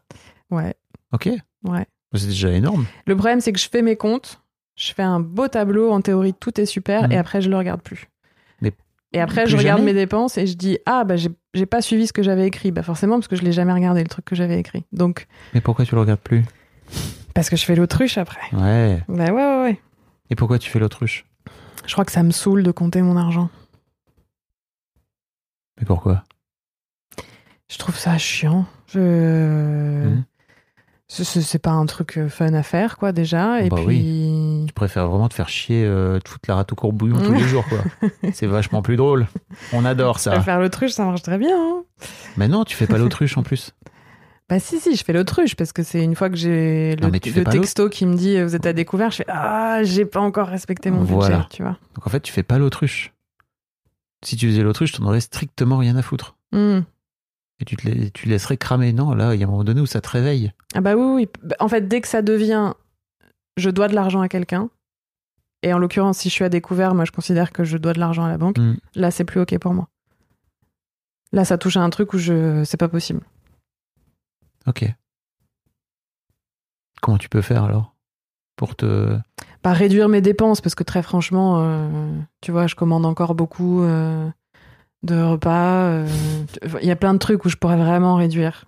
Ouais,
Ok.
ouais.
C'est déjà énorme.
Le problème, c'est que je fais mes comptes, je fais un beau tableau, en théorie, tout est super,
Mhm.
et après, je le regarde plus. Et après,
plus
je regarde
jamais
mes dépenses et je dis, ah, bah, j'ai pas suivi ce que j'avais écrit. Bah, forcément, parce que je l'ai jamais regardé, le truc que j'avais écrit. Donc,
Mais pourquoi tu le regardes plus?
Parce que je fais l'autruche après.
Ouais.
Bah, ouais, ouais, ouais.
Et pourquoi tu fais l'autruche?
Je crois que ça me saoule de compter mon argent.
Mais pourquoi?
Je trouve ça chiant. Je...
Mhm.
Ce- ce- C'est pas un truc euh, fun à faire, quoi, déjà. Et
Bah
puis.
Tu préfères vraiment te faire chier, euh, te foutre la rate au courbouillon tous les jours, quoi. C'est vachement plus drôle. On adore ça.
Faire l'autruche, ça marche très bien. hein.
Mais non, tu fais pas l'autruche en plus.
Bah si, si, je fais l'autruche parce que c'est une fois que j'ai le,
Non,
texto qui me dit euh, vous êtes à découvert, je fais ah, j'ai pas encore respecté mon
Voilà.
budget, tu vois.
Donc en fait, tu fais pas l'autruche. Si tu faisais l'autruche, t'en aurais strictement rien à foutre.
Hmm.
Et tu te la- tu laisserais cramer. Non, là, il y a un moment donné où ça te réveille.
Ah bah oui, oui. Bah, En fait, dès que ça devient je dois de l'argent à quelqu'un, et en l'occurrence, si je suis à découvert, moi je considère que je dois de l'argent à la banque,
Hmm.
là c'est plus ok pour moi. Là, ça touche à un truc où je c'est pas possible.
Ok. Comment tu peux faire alors? Pour te.
Pas réduire mes dépenses parce que très franchement, euh, tu vois, je commande encore beaucoup euh, de repas. euh, Il y a plein de trucs où je pourrais vraiment réduire.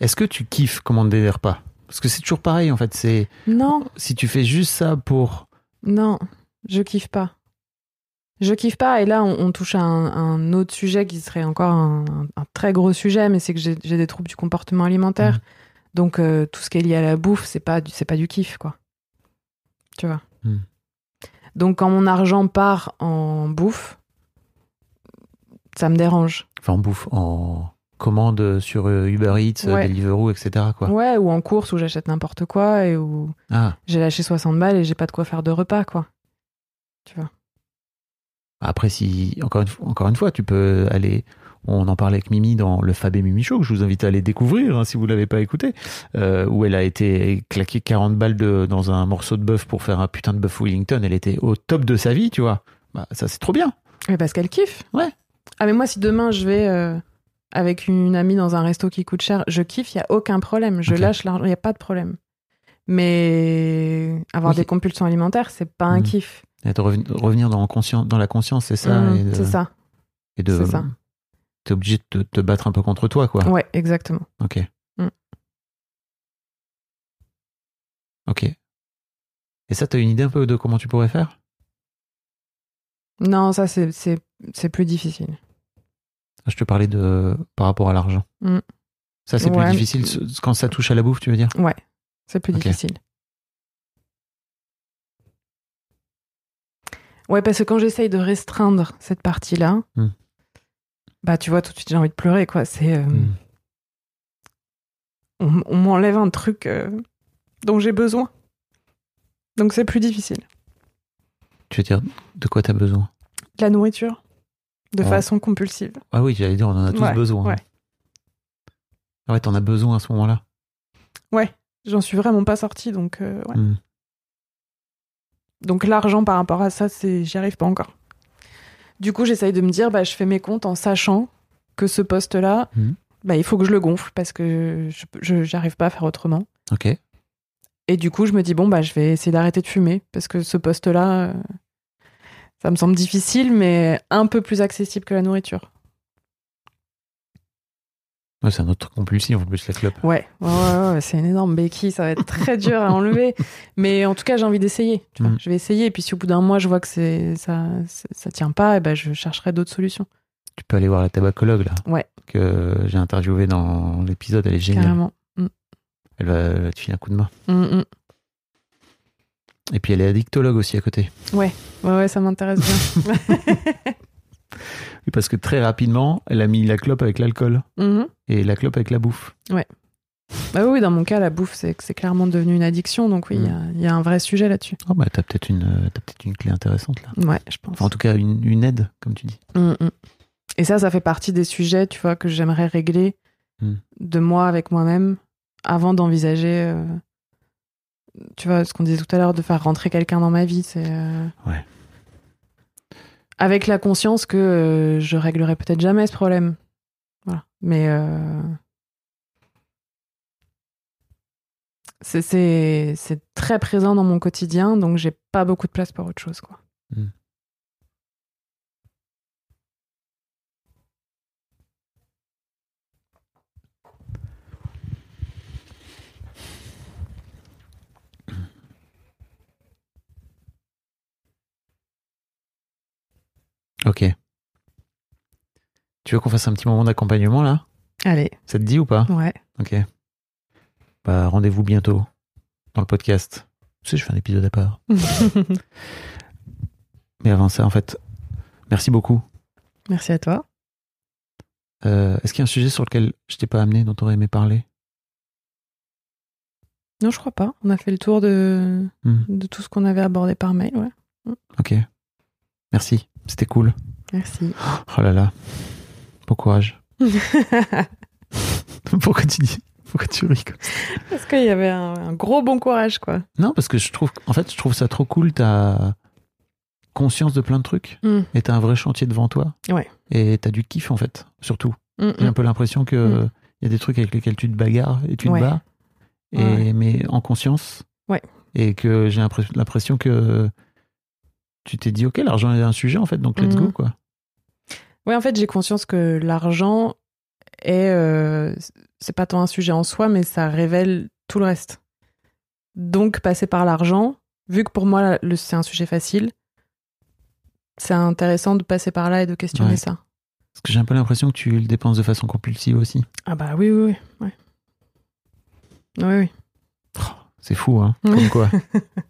Est-ce que tu kiffes commander des repas? Parce que c'est toujours pareil en fait. C'est
Non,
si tu fais juste ça pour.
non, je kiffe pas. Je kiffe pas. Et là, on, on touche à un, un autre sujet qui serait encore un, un très gros sujet, mais c'est que j'ai des troubles du comportement alimentaire.
Mhm.
Donc euh, tout ce qui est lié à la bouffe, c'est pas du- c'est pas du kiff, quoi. Tu vois?
Mhm.
Donc quand mon argent part en bouffe, ça me dérange.
Enfin, en bouffe, en commande sur euh, Uber Eats, euh,
Ouais.
Deliveroo, etc. Quoi.
Ouais, ou en course où j'achète n'importe quoi et où
Ah,
j'ai lâché 60 balles et j'ai pas de quoi faire de repas, quoi. Tu vois.
après, si encore une, fois- encore une fois, tu peux aller. On en parlait avec Mimi dans le Fab et Mimi Show, que je vous invite à aller découvrir hein, si vous l'avez pas écouté, euh, où elle a été claquée 40 balles de, dans un morceau de bœuf pour faire un putain de bœuf Wellington. Elle était au top de sa vie, tu vois. Bah, ça, c'est trop bien.
Mais parce qu'elle kiffe.
Ouais.
Ah, mais moi, si demain je vais euh, avec une amie dans un resto qui coûte cher, je kiffe, il y a aucun problème. Je lâche l'argent, il n'y a pas de problème. Mais avoir
Oui.
des compulsions alimentaires, c'est pas un
Mhm.
kiff.
Et de reven- revenir dans, conscien- dans la conscience, c'est ça.
Mhm, C'est ça.
Et de,
c'est ça.
T'es obligé de te, te battre un peu contre toi, quoi.
Ouais, exactement.
Ok.
Mm.
Ok. Et ça, t'as une idée un peu de comment tu pourrais faire?
Non, ça, c'est- c'est plus difficile.
Je te parlais de par rapport à l'argent.
Mm.
Ça, c'est
Ouais.
plus difficile quand ça touche à la bouffe, tu veux dire?
Ouais, c'est plus difficile. Ouais, parce que quand j'essaye de restreindre cette partie-là,
Hmm.
bah tu vois, tout de suite j'ai envie de pleurer, quoi. C'est. euh,
Mm.
on, on m'enlève un truc euh, dont j'ai besoin. Donc c'est plus difficile.
Tu veux dire de quoi t'as besoin?
La nourriture, de
Ouais.
façon compulsive.
Ah oui, j'allais dire, on en a tous
Ouais,
besoin.
ouais.
Ah ouais, t'en as besoin à ce moment-là.
Ouais, j'en suis vraiment pas sortie, donc euh, ouais.
Mm.
Donc l'argent par rapport à ça, c'est j'y arrive pas encore. Du coup, j'essaye de me dire, bah, je fais mes comptes en sachant que ce poste-là,
Mhm.
bah, il faut que je le gonfle parce que je je- j'arrive pas à faire autrement.
Ok.
Et du coup, je me dis, bon, bah, je vais essayer d'arrêter de fumer parce que ce poste-là, euh, ça me semble difficile, mais un peu plus accessible que la nourriture.
Ouais, c'est un autre compulsif en plus, la clope.
Ouais, ouais, ouais, ouais, c'est une énorme béquille, ça va être très dur à enlever. Mais en tout cas, j'ai envie d'essayer.
Mm.
Je vais essayer, et puis si au bout d'un mois, je vois que c'est ça, ça tient pas, et ben, je chercherai d'autres solutions.
Tu peux aller voir la tabacologue, là.
Ouais.
Que j'ai interviewé dans l'épisode, elle est géniale.
Carrément.
Elle va, elle va te filer un coup de main.
Mm, mm.
Et puis elle est addictologue aussi à côté.
Ouais, ouais, ça m'intéresse bien.
Oui, parce que très rapidement, elle a mis la clope avec l'alcool
Mhm.
et la clope avec la bouffe.
Bah oui, dans mon cas, la bouffe, c'est c'est clairement devenu une addiction, donc oui, il y a- il y, a un vrai sujet là-dessus.
Oh bah t'as peut-être une, euh, t'as peut-être une clé intéressante là.
Ouais, je pense.
Enfin, en tout cas, une, une aide, comme tu dis.
Mm. Et ça, ça fait partie des sujets, tu vois, que j'aimerais régler
Mm.
de moi avec moi-même avant d'envisager, euh, tu vois, ce qu'on disait tout à l'heure, de faire rentrer quelqu'un dans ma vie. C'est euh,
Ouais.
avec la conscience que euh, je réglerai peut-être jamais ce problème. Voilà. Mais euh, c'est- très présent dans mon quotidien, donc j'ai pas beaucoup de place pour autre chose, quoi.
Ok. Tu veux qu'on fasse un petit moment d'accompagnement là?
Allez,
Ça te dit ou pas?
Ouais.
Ok. Bah rendez-vous bientôt dans le podcast. Tu sais, je fais un épisode à part. Mais avant ça, en fait, merci beaucoup.
Merci à toi.
Euh, Est-ce qu'il y a un sujet sur lequel je t'ai pas amené, dont tu aurais aimé parler?
Non, je crois pas. On a fait le tour de,
Hmm.
de tout ce qu'on avait abordé par mail, ouais.
Ok. Merci. C'était cool.
Merci.
Oh là là. Bon courage. Pourquoi tu dis Pourquoi tu ris comme ça?
Parce qu'il y avait un, un gros bon courage, quoi.
Non, parce que je trouve, en fait, je trouve ça trop cool. T'as conscience de plein de trucs
Mm.
et t'as un vrai chantier devant toi.
Ouais.
Et t'as du kiff en fait, surtout.
Mm,
J'ai un
mm.
peu l'impression que
Mm.
il y a des trucs avec lesquels tu te bagarres et tu
Ouais.
te bats, et,
Ouais.
mais en conscience.
Ouais.
Et que j'ai l'impres- l'impression que tu t'es dit, ok, l'argent est un sujet en fait, donc let's
Mm.
go quoi.
Ouais, en fait, j'ai conscience que l'argent est. euh, c'est pas tant un sujet en soi, mais ça révèle tout le reste. Donc, passer par l'argent, vu que pour moi, c'est un sujet facile, c'est intéressant de passer par là et de questionner
Ouais.
ça.
Parce que j'ai un peu l'impression que tu le dépenses de façon compulsive aussi.
Ah, bah oui, oui, oui. Ouais. Oui, oui.
C'est fou, hein, comme quoi.